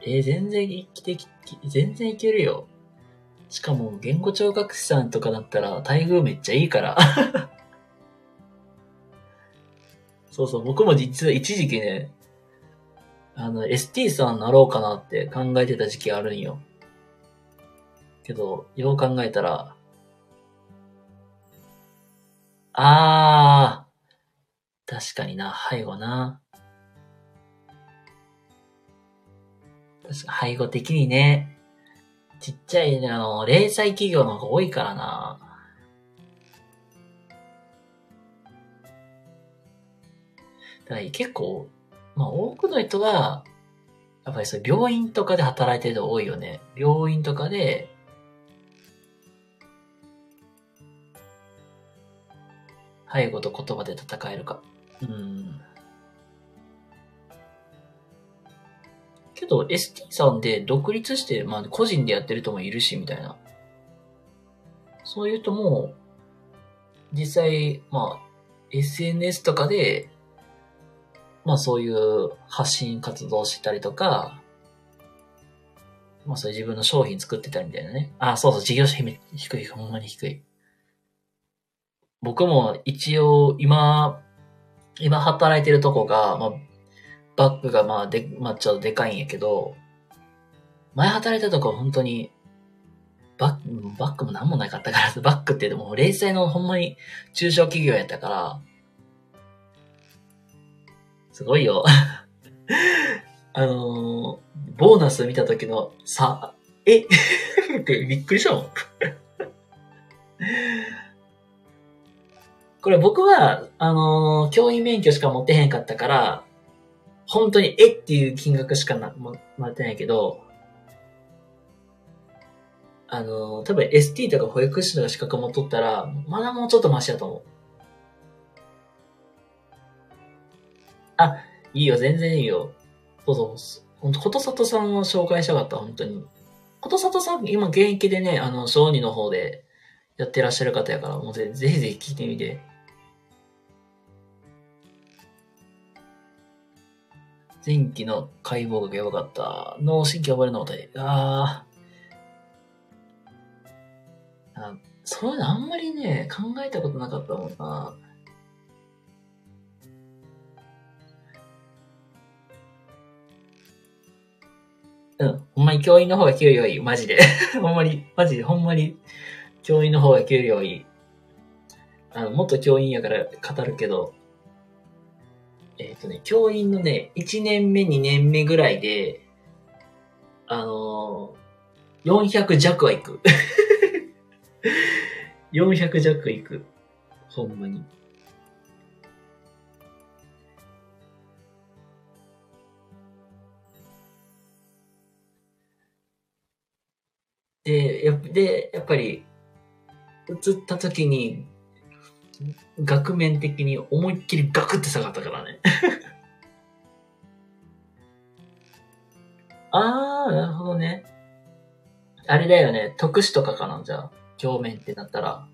[SPEAKER 1] えー、全然生きてき、全然いけるよ。しかも、言語聴覚士さんとかだったら、待遇めっちゃいいから。そうそう、僕も実は一時期ね、あの、ST さんになろうかなって考えてた時期あるんよ。けど、よう考えたら、あー、確かにな、背後な。確か背後的にね、ちっちゃい、あの、零細企業の方が多いからな。だから結構、まあ多くの人が、やっぱりそう病院とかで働いてる人多いよね。病院とかで、背後と言葉で戦えるか。うん。けど、ST さんで独立して、まあ、個人でやってる人もいるし、みたいな。そういう人も、実際、まあ、SNS とかで、まあそういう発信活動したりとか、まあそういう自分の商品作ってたりみたいなね。あ、そうそう、事業者低い、ほんまに低い。僕も一応今、今働いてるとこが、まあ、バッグがまあで、まあちょっとでかいんやけど、前働いたとこ本当に、バッ、バッグもなんもなかったから、バッグってでも零細のほんまに中小企業やったから、すごいよ。あのー、ボーナス見た時のさ、え？びっくりしたもん。これ僕は、あのー教員免許しか持ってへんかったから、本当にえっていう金額しかな、もらってないけど、あの多分 ST とか保育士とか資格持っとったら、まだもうちょっとマシだと思う。あ、いいよ、全然いいよ。そうそう。ほんと、ことさとさんを紹介したかった、本当に。ことさとさん、今現役でね、あの、小児の方でやってらっしゃる方やから、もうぜぜひぜひ聞いてみて。前期の解剖学やばかった。脳神経覚えるのも大変。ああ。そういうのあんまりね、考えたことなかったもんな。うん。ほんまに教員の方が給料いい。マジで。ほんまに、マジで、ほんまに、教員の方が給料いい。あの、元教員やから語るけど、えっ、とね、教員のね、1年目、2年目ぐらいで、あのー、400弱はいく。400弱いく。ほんまに。で、やっで、やっぱり、移った時に、額面的に思いっきりガクって下がったからね。あー、なるほどね。あれだよね。特殊とかかなじゃあ。表面ってなったら。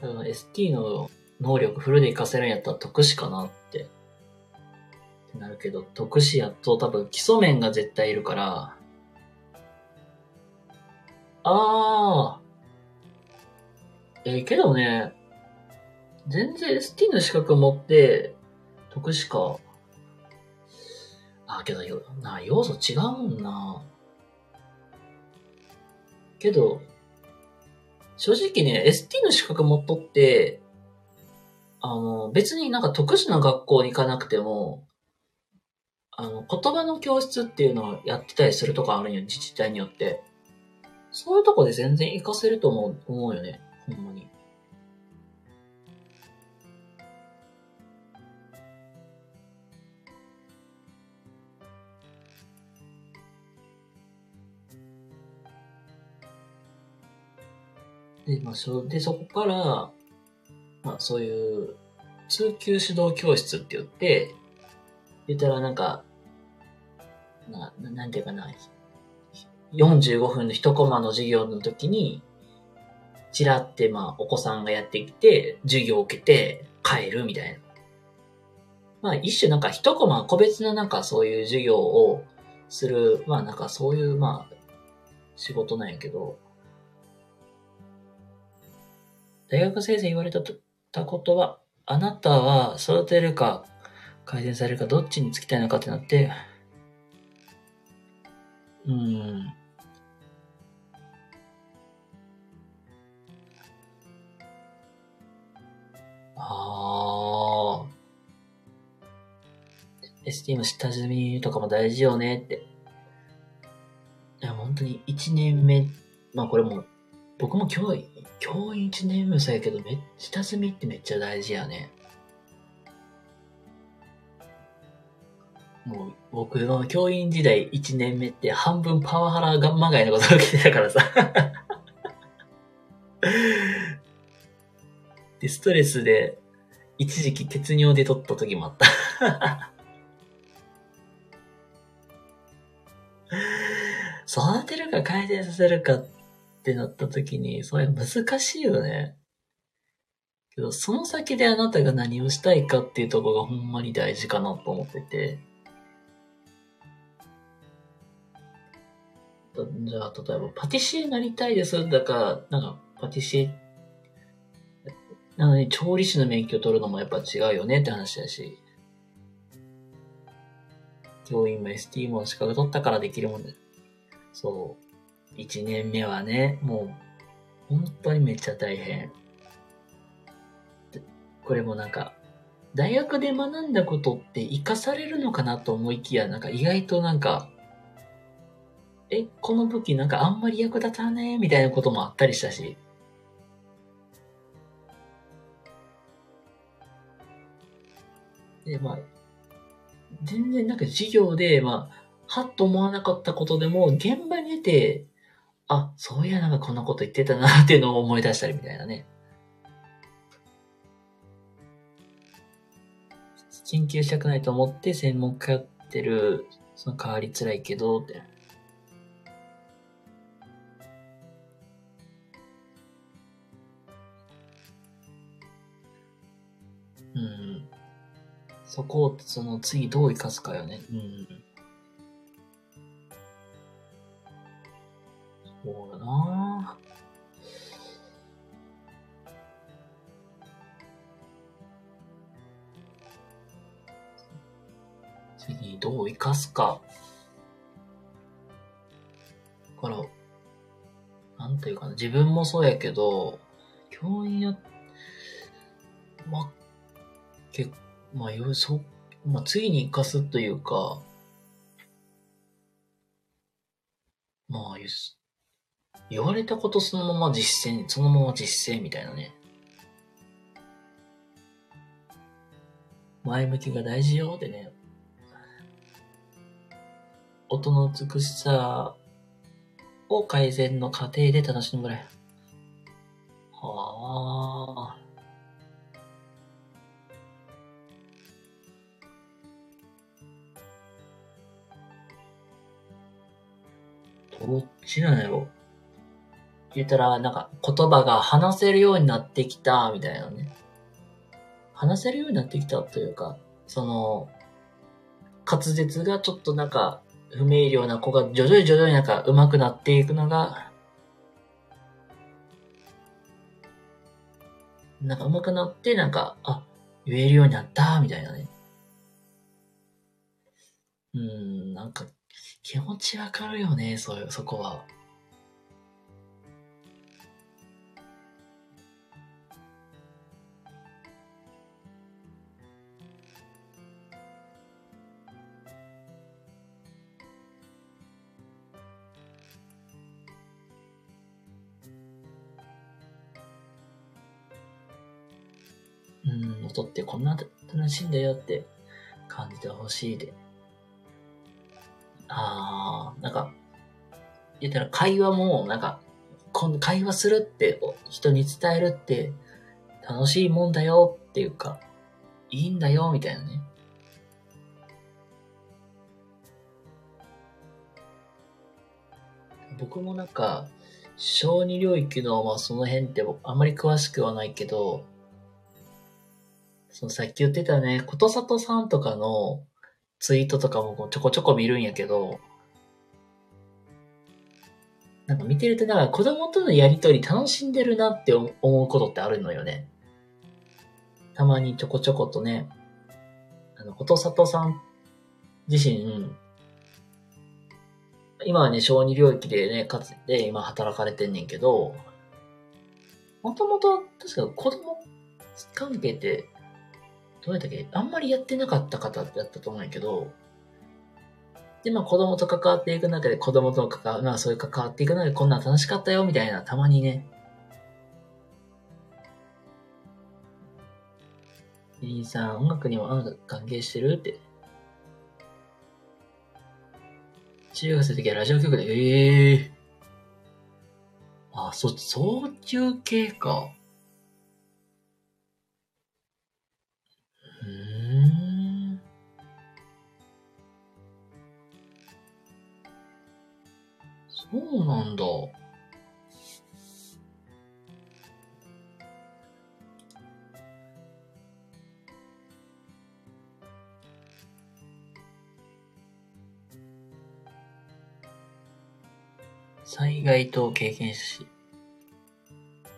[SPEAKER 1] 多分 ST の能力フルで活かせるんやったら特殊かなって。ってなるけど、特殊やと多分基礎面が絶対いるから。あー。えーけどね、全然 ST の資格持って、特殊か。あ、けどよ、な、要素違うもんな。けど、正直ね、ST の資格持っとって、あの、別になんか特殊な学校に行かなくても、あの、言葉の教室っていうのをやってたりするとこあるんよ、自治体によって。そういうとこで全然活かせると思う、思うよね、ほんまに。で、まあ、そ、で、そこから、まあ、そういう、通級指導教室って言って、言ったらなんか、な、なんていうかな、45分の一コマの授業の時に、ちらって、まあ、お子さんがやってきて、授業を受けて、帰るみたいな。まあ、一種なんか一コマ個別のなんかそういう授業をする、まあなんかそういう、まあ、仕事なんやけど、大学先生言われたたことは、あなたは育てるか改善されるかどっちにつきたいのかってなって、うん。ああ。STM 下積みとかも大事よねって。いや、本当に1年目、まあこれも、僕も教員、教員1年目もそうやけど、め下積みってめっちゃ大事やね。もう、僕の教員時代1年目って半分パワハラガンマガイのことが来てたからさ。で、ストレスで、一時期血尿で取った時もあった。育てるか改善させるかってなった時に、それ難しいよね。けど、その先であなたが何をしたいかっていうとこがほんまに大事かなと思ってて。じゃあ、例えば、パティシエになりたいです。だから、なんか、パティシエ、なのに調理師の免許取るのもやっぱ違うよねって話だし。教員も ST も資格取ったからできるもんで。そう。一年目はね、もう、本当にめっちゃ大変。これもなんか、大学で学んだことって活かされるのかなと思いきや、なんか意外となんか、え、この武器なんかあんまり役立たねえみたいなこともあったりしたし。で、まあ、全然なんか授業で、まあ、はっと思わなかったことでも、現場に出て、あ、そういやなんかこんなこと言ってたなっていうのを思い出したりみたいなね。研究したくないと思って専門家やってる、その変わりづらいけど、って。うん。そこを、その次どう生かすかよね。うん。そうだな次どう生かすか。だから、なんていうかな、自分もそうやけど、教員や、まあ、けまあ、よそ、まあ、次に生かすというか、まあ、ゆす言われたことそのまま実践、そのまま実践みたいなね。前向きが大事よってね。音の美しさを改善の過程で楽しんでもらえ。はあ。どっちなんやろ言ったら、なんか言葉が話せるようになってきた、みたいなね。話せるようになってきたというか、その、滑舌がちょっとなんか不明瞭な子が徐々に徐々になんか上手くなっていくのが、なんか上手くなって、なんか、あ、言えるようになった、みたいなね。うん、なんか、気持ちわかるよね、そういう、そこは。うん、音ってこんな楽しいんだよって感じてほしいで。あー、なんか、言ったら会話も、なんか、こん会話するって、人に伝えるって、楽しいもんだよっていうか、いいんだよ、みたいなね。僕もなんか、小児領域の、まあその辺ってあんまり詳しくはないけど、そのさっき言ってたね、ことさとさんとかのツイートとかもこうちょこちょこ見るんやけど、なんか見てると、なんか子供とのやりとり楽しんでるなって思うことってあるのよね。たまにちょこちょことね、あの、ことさとさん自身、今はね、小児領域でね、かつて今働かれてんねんけど、もともと、確か子供関係って、どうやったっけ？あんまりやってなかった方だったと思うんやけど、で、まあ子供と関わっていく中で子供と関わ、まあそういう関わっていく中でこんなん楽しかったよみたいな、たまにね、リンさん、音楽にも音楽関係してる？って。中学生の時はラジオ局で、ええー、あ、そ、そういう系か。そうなんだ。災害等経験者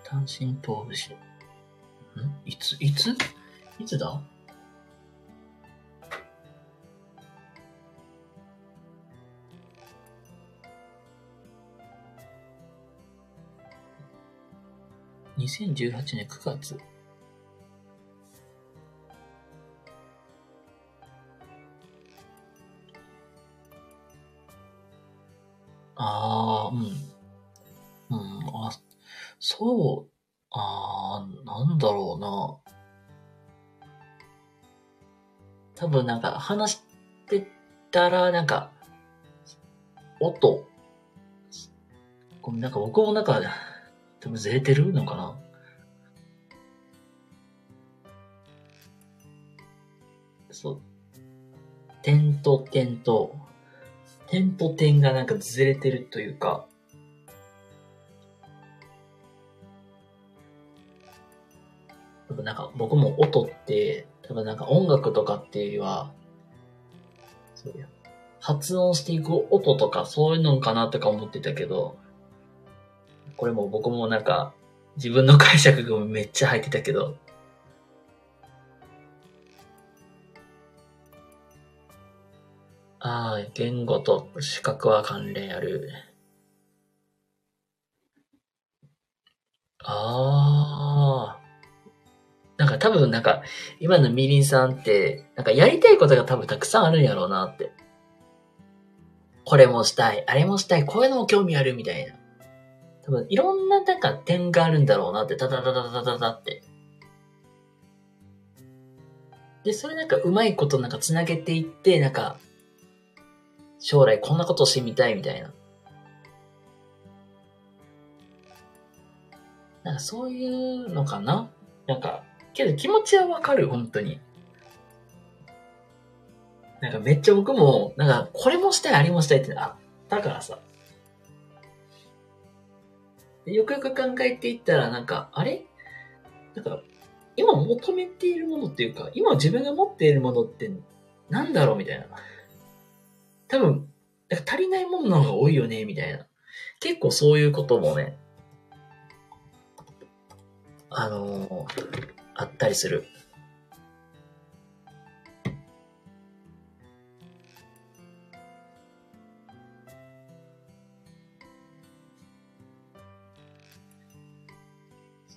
[SPEAKER 1] 単身東部市。ん？いつ、いつ？いつだ？2018年9月。ああ、うん。うん、あ、そう、ああ、なんだろうな。多分なんか話してたら、なんか、音。ごめん、なんか僕もなんか、多分ずれてるのかな？そう。点と点と、点と点がなんかずれてるというか、なんか僕も音って、多分なんか音楽とかっていうよりは、そうや、発音していく音とかそういうのかなとか思ってたけど、これも僕もなんか自分の解釈がめっちゃ入ってたけど、ああ、言語と視覚は関連ある。ああ。なんか多分なんか、今のみりんさんって、なんかやりたいことが多分たくさんあるんやろうなって。これもしたい、あれもしたい、こういうのも興味あるみたいな。多分いろんななんか点があるんだろうなって、ダダダダダダダって。で、それなんかうまいことなんか繋げていって、なんか、将来こんなことしてみたいみたいな。なんかそういうのかな？なんか、けど気持ちはわかる、本当に。なんかめっちゃ僕も、なんかこれもしたい、あれもしたいってあったからさ。よくよく考えていったら、なんか、あれ？なんか、今求めているものっていうか、今自分が持っているものってなんだろうみたいな。多分、足りないものの方が多いよね、みたいな。結構そういうこともね、あのー、あったりする。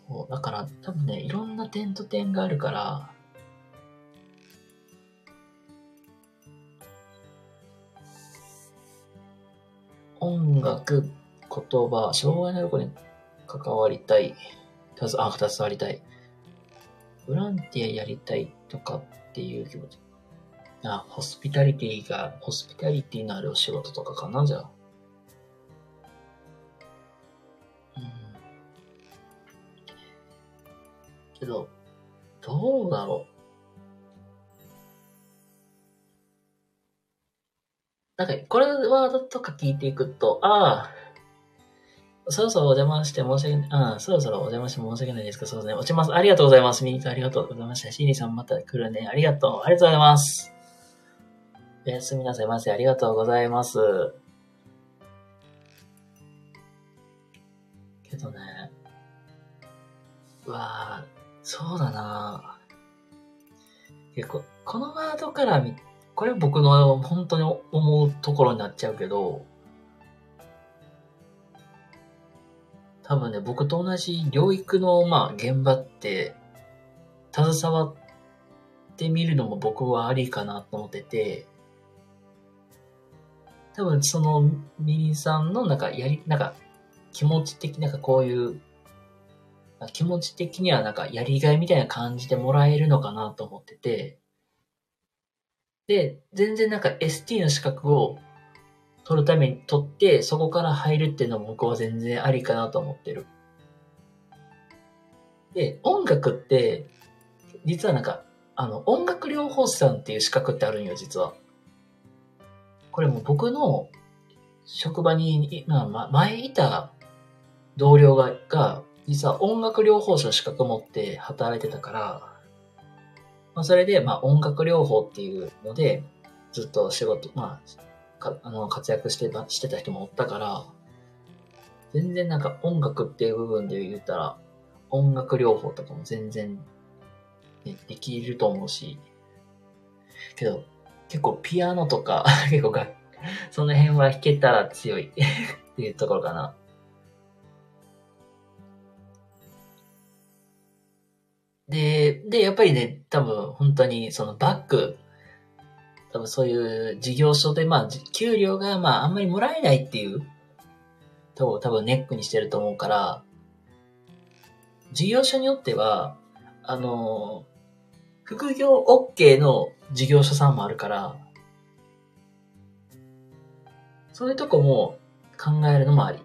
[SPEAKER 1] そう、だから多分ね、いろんな点と点があるから、音楽、言葉、障害のある子に関わりたい。あ、携わりたい。ボランティアやりたいとかっていう気持ち。あ、ホスピタリティが、ホスピタリティのあるお仕事とかかな、じゃあ。けど、どうだろう。なんか、これワードとか聞いていくと、ああ、そろそろお邪魔して申し訳ない。ああ、そろそろお邪魔して申し訳ないですかそうですね。落ちます。ありがとうございます。ミニトありがとうございました。シーリーさんまた来るね。ありがとう。ありがとうございます。おやすみなさいませ。ありがとうございます。けどね。うわぁ、そうだなぁ。ここのワードから見、これ僕の本当に思うところになっちゃうけど、多分ね、僕と同じ療育の、まあ、現場って、携わってみるのも僕はありかなと思ってて、多分その、みりんさんのなんか、やり、なんか、気持ち的なんかこういう気持ち的にはなんかやりがいみたいな感じでもらえるのかなと思ってて、で、全然なんか ST の資格を取るために取って、そこから入るっていうのも僕は全然ありかなと思ってる。で、音楽って、実はなんか、あの、音楽療法士さんっていう資格ってあるんよ、実は。これも僕の職場に、まあ、前いた同僚が、が、実は音楽療法士の資格持って働いてたから、まあ、それで、まあ、音楽療法っていうので、ずっと仕事、まあ、かあの活躍してた、してた人もおったから、全然なんか音楽っていう部分で言ったら、音楽療法とかも全然、ね、できると思うし、けど、結構ピアノとか、結構が、その辺は弾けたら強いっていうところかな。で、で、やっぱりね、多分本当にそのバック、多分そういう事業所で、まあ、給料がまああんまりもらえないっていう、と多分ネックにしてると思うから、事業所によっては、あの、副業 OK の事業所さんもあるから、そういうとこも考えるのもあり。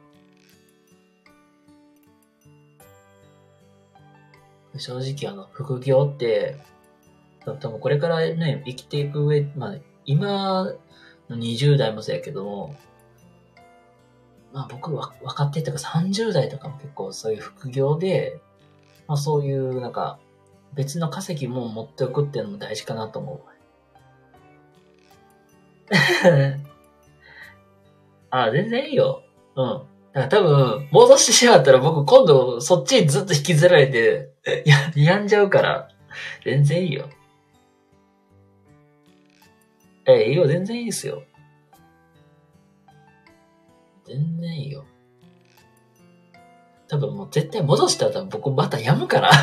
[SPEAKER 1] 正直あの、副業って、多分これからね、生きていく上、まあ、今の20代もそうやけども、まあ僕は分かってたか30代とかも結構そういう副業で、まあそういうなんか別の稼ぎも持っておくっていうのも大事かなと思う。あ、全然いいよ。うん。だから多分、戻してしまったら僕今度そっちにずっと引きずられて、い や、病んじゃうから、全然いいよ。え、いいよ、全然いいですよ。全然いいよ。多分もう絶対戻したら僕また病むから。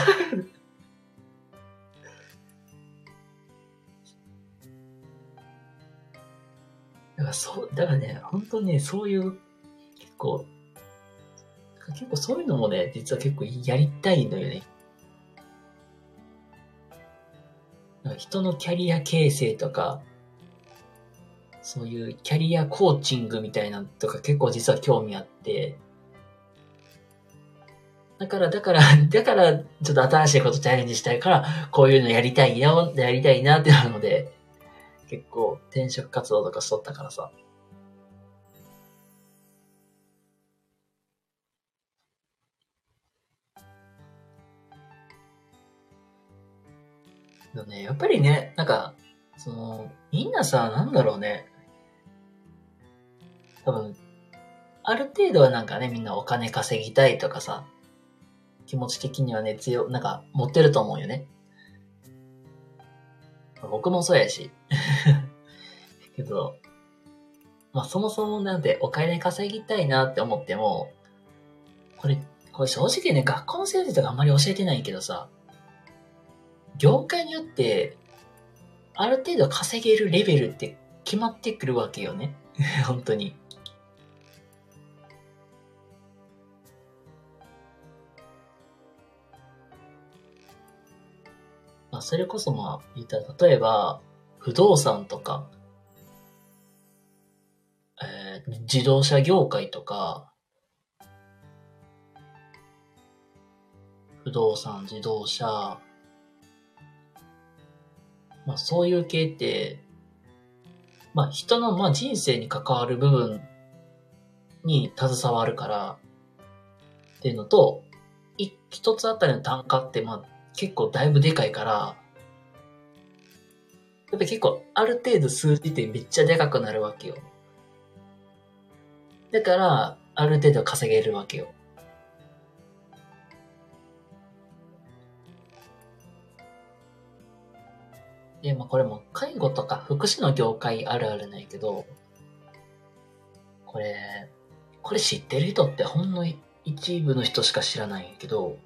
[SPEAKER 1] だからそう、だからね、本当にね、そういう、結構、結構そういうのもね、実は結構やりたいのよね。人のキャリア形成とか、そういうキャリアコーチングみたいなのとか結構実は興味あって、だから、だから、だから、ちょっと新しいことチャレンジしたいから、こういうのやりたいな、やりたいなってなるので、結構転職活動とかしとったからさ。でもね、やっぱりね、なんか、その、みんなさ、なんだろうね。多分、ある程度はなんかね、みんなお金稼ぎたいとかさ、気持ち的にはね、強、なんか、持ってると思うよね。僕もそうやし。けど、まあそもそもなんでお金稼ぎたいなって思っても、これ、これ正直ね、学校の先生とかあんまり教えてないけどさ、業界によって、ある程度稼げるレベルって決まってくるわけよね。本当に。まあ、それこそまあ、言ったら、例えば、不動産とか、えー、自動車業界とか、不動産、自動車、まあそういう系って、まあ人のまあ人生に関わる部分に携わるから、っていうのと、一つあたりの単価ってまあ結構だいぶでかいから、やっぱ結構ある程度数字ってめっちゃでかくなるわけよ。だから、ある程度稼げるわけよ。で、まあこれも介護とか福祉の業界あるあるないけど、これ、これ知ってる人ってほんの一部の人しか知らないけど、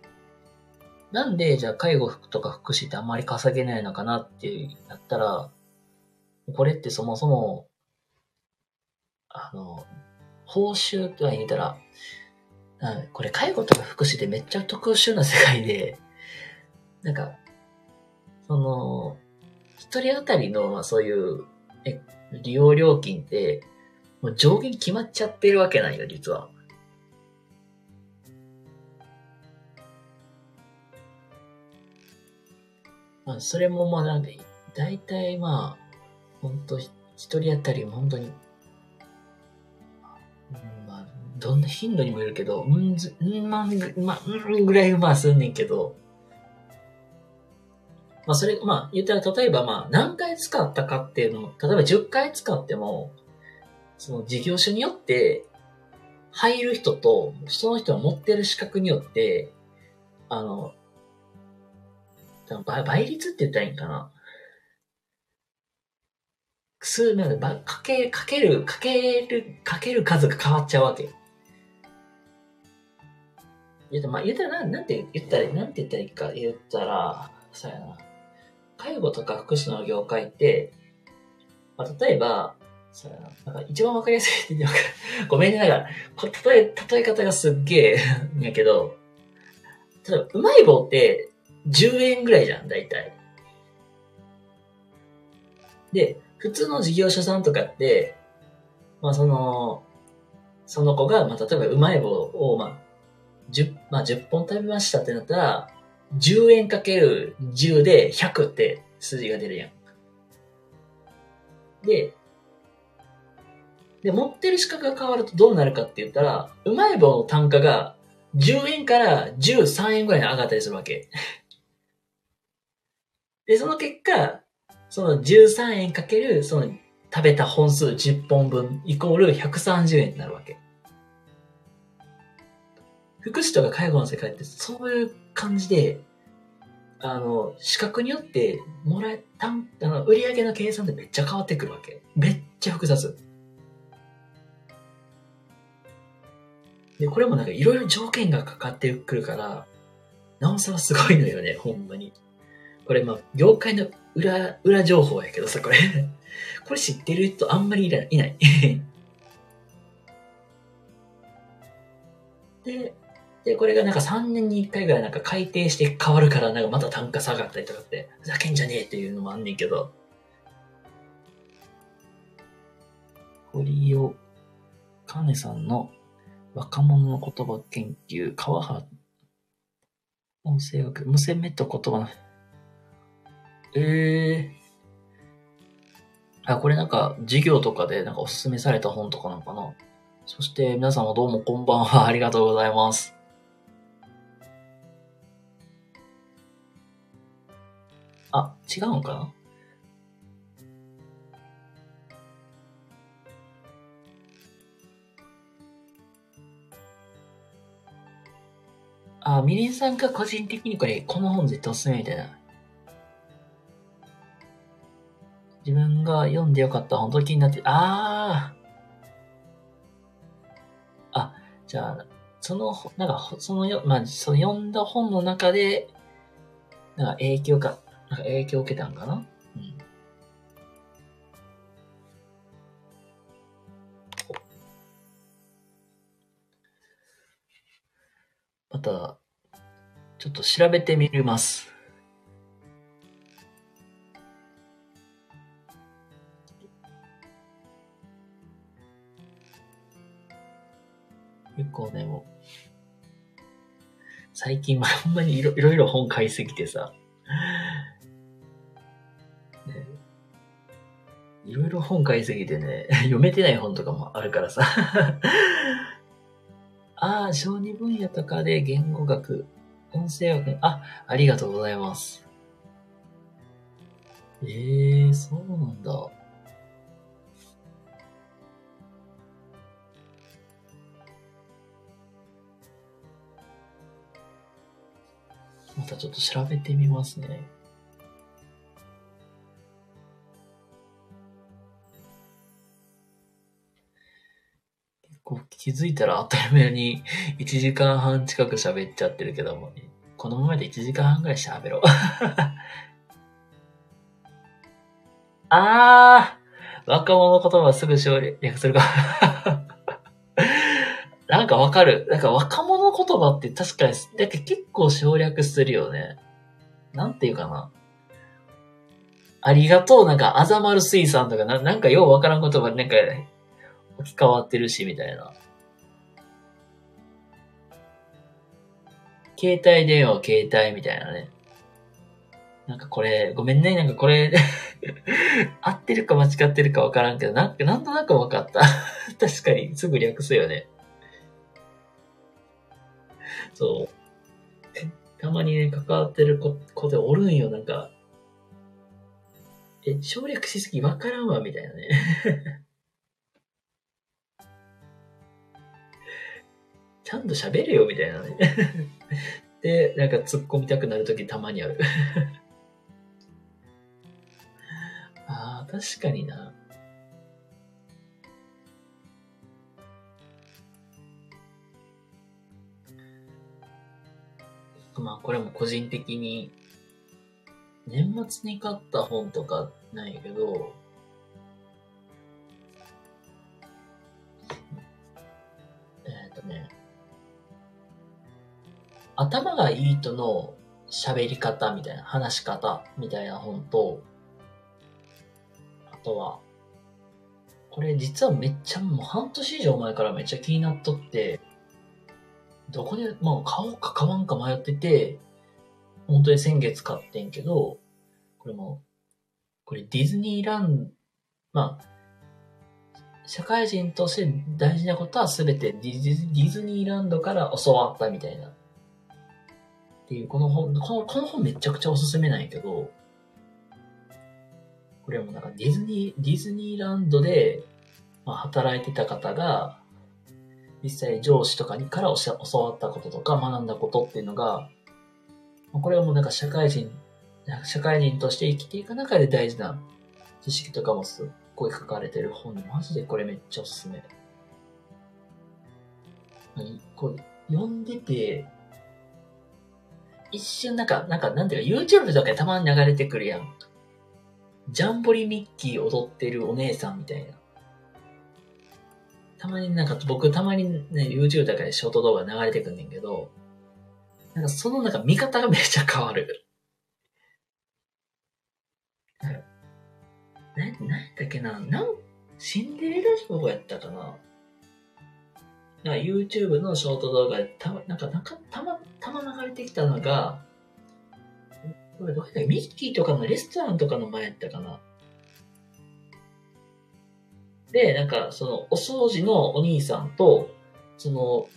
[SPEAKER 1] なんでじゃあ介護とか福祉ってあんまり稼げないのかなってなったら、これってそもそも、あの、報酬とは言ったら、これ介護とか福祉ってめっちゃ特殊な世界で、なんか、その、一人当たりの、まあそういう、え、利用料金って、もう上限決まっちゃってるわけなんよ、実は。まあ、それもまあなんか、大体まあ、ほんと、一人当たり本当に、まあ、どんな頻度にもよるけど、うんず、うんまん、まあ、うんぐらいまあすんねんけど、まあそれ、まあ言ったら例えばまあ何回使ったかっていうのも、例えば10回使っても、その事業所によって入る人と、その人が持ってる資格によって、あの、倍率って言ったらいいんかな。数、なんか、かけ、かける、かける、かける数が変わっちゃうわけ。言った、まあ、言ったら、なん、なんて言ったら、なんて言ったらいいか言ったら、そうやな。介護とか福祉の業界って、まあ、例えば、そうやな。なんか一番わかりやすいって ごめんね、なんか、例え、例え方がすっげえ やけど、例えば、うまい棒って10円ぐらいじゃん、大体。で、普通の事業者さんとかって、まあその、その子が、まあ例えばうまい棒を、まあ、10、まあ10本食べましたってなったら、10円かける10で100って数字が出るやん。で、で、持ってる資格が変わるとどうなるかって言ったら、うまい棒の単価が10円から13円ぐらいに上がったりするわけ。で、その結果、その13円かける、その食べた本数10本分イコール130円になるわけ。福祉とか介護の世界ってそういう感じで、あの、資格によって、もらえ、たん、あの、売上の計算でめっちゃ変わってくるわけ。めっちゃ複雑。で、これもなんかいろいろ条件がかかってくるから、なおさらすごいのよね、ほんまに。これまあ、業界の裏、裏情報やけどさ、これ これ知ってる人あんまりいない。で、で、これがなんか3年に1回ぐらいなんか改定して変わるから、なんかまた単価下がったりとかって、ふざけんじゃねえっていうのもあんねんけど。堀尾かねさんの若者の言葉研究、川原音声学、無線メット言葉の、ええー、あ、これなんか授業とかでなんかおすすめされた本とかなのかなそして皆様どうもこんばんは。ありがとうございます。違うんかな？あ、みりんさんが個人的にこれ、この本絶対おすすめみたいな。自分が読んでよかった本当気になって、ああ。あ、じゃあ、その、なんか、そのよ、まあ、その読んだ本の中で、なんか影響か、なんか影響を受けたんかな？うん。また、ちょっと調べてみます。結構ね、もう、最近、まあ、ほんまにいろいろ本買いすぎてさ、いろいろ本買いすぎてね、読めてない本とかもあるからさ。ああ、小児分野とかで言語学、音声学、あ、ありがとうございます。ええー、そうなんだ。またちょっと調べてみますね。気づいたら当たり前に1時間半近く喋っちゃってるけども、このままで1時間半ぐらい喋ろう。あー若者言葉すぐ省略するか。なんかわかる。なんか若者言葉って確かに、だけ結構省略するよね。なんていうかな。ありがとう、なんか、あざまる水産とかな、なんかようわからん言葉なんか、置き換わってるし、みたいな。携帯電話、携帯みたいなね。なんかこれ、ごめんね、なんかこれ 合ってるか間違ってるかわからんけど、なんか、なんとなくわかった。確かに、すぐ略すよね。そう。たまにね、関わってる子子でおるんよ、なんか。え、省略しすぎわからんわ、みたいなね。ちゃんと喋れよ、みたいなね。で、なんか突っ込みたくなるときたまにある。ああ、確かにな。まあ、これも個人的に、年末に買った本とかないけど、えっ、ー、とね、頭がいい人の喋り方みたいな、話し方みたいな本と、あとは、これ実はめっちゃもう半年以上前からめっちゃ気になっとって、どこで、まあ買おうか買わんか迷ってて、本当に先月買ってんけど、これも、これディズニーランド、まあ、社会人として大事なことは全てディズニーランドから教わったみたいな。っていう、この本、このこの本めちゃくちゃおすすめなんやけど、これもなんかディズニー、ディズニーランドで、まあ、働いてた方が、実際上司とかにから教わったこととか学んだことっていうのが、これはもうなんか社会人、社会人として生きていく中で大事な知識とかもすっごい書かれてる本で、マジでこれめっちゃおすすめ。これ読んでて、一瞬なんか、なんか、なんていうか、YouTube とかたまに流れてくるやん。ジャンボリミッキー踊ってるお姉さんみたいな。たまになんか、僕たまにね、YouTube とかでショート動画流れてくんねんけど、なんかそのなんか見方がめっちゃ変わる。な、なんだっけな、なん、シンデレラ城やったかななんか YouTube のショート動画でた、なんか、なんか、たま、たま流れてきたのが、これどうやミッキーとかのレストランとかの前やったかな。で、なんか、その、お掃除のお兄さんと、その、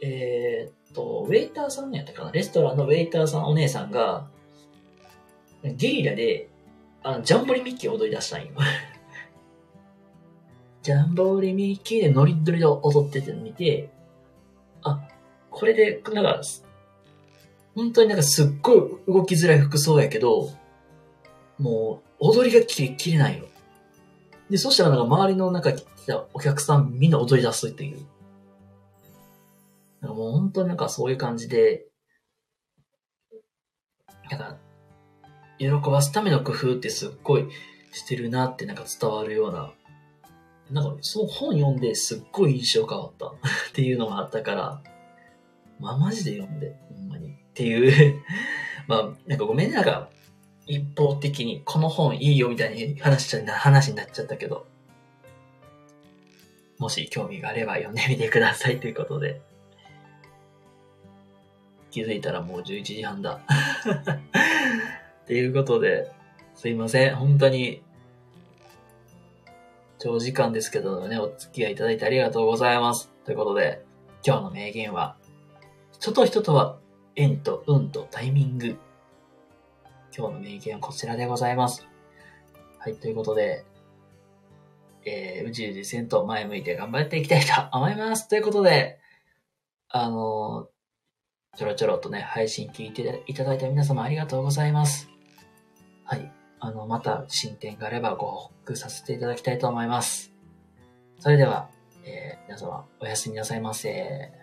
[SPEAKER 1] えー、っと、ウェイターさんやったかな？レストランのウェイターさんお姉さんが、ゲリラで、あの、ジャンボリミッキー踊り出したんよ。ジャンボリミッキーでノリノリで踊ってて見て、あ、これで、なんか、本当になんかすっごい動きづらい服装やけど、もう、踊りが切れ、切れないよ。で、そしたらなんか周りの中来たお客さんみんな踊り出すっていう。なんかもう本当になんかそういう感じで、なんか、喜ばすための工夫ってすっごいしてるなってなんか伝わるようななんか、その本読んですっごい印象変わった っていうのがあったから、まあ、マジで読んで、ほんまに。っていう まあ、なんかごめんね、なんか、一方的にこの本いいよみたいに話しちゃ話になっちゃったけど、もし興味があれば読んでみてくださいということで。気づいたらもう11時半だ。っていうことで、すいません。本当に長時間ですけどね、お付き合いいただいてありがとうございます。ということで、今日の名言は、人と人とは縁と運とタイミング。今日の名言はこちらでございます。はい、ということで、えー、宇宙実践と前向いて頑張っていきたいと 思います。ということで、あのー、ちょろちょろとね、配信聞いていただいた皆様ありがとうございます。はい。あの、また進展があればご報告させていただきたいと思います。それでは、えー皆様、おやすみなさいませ。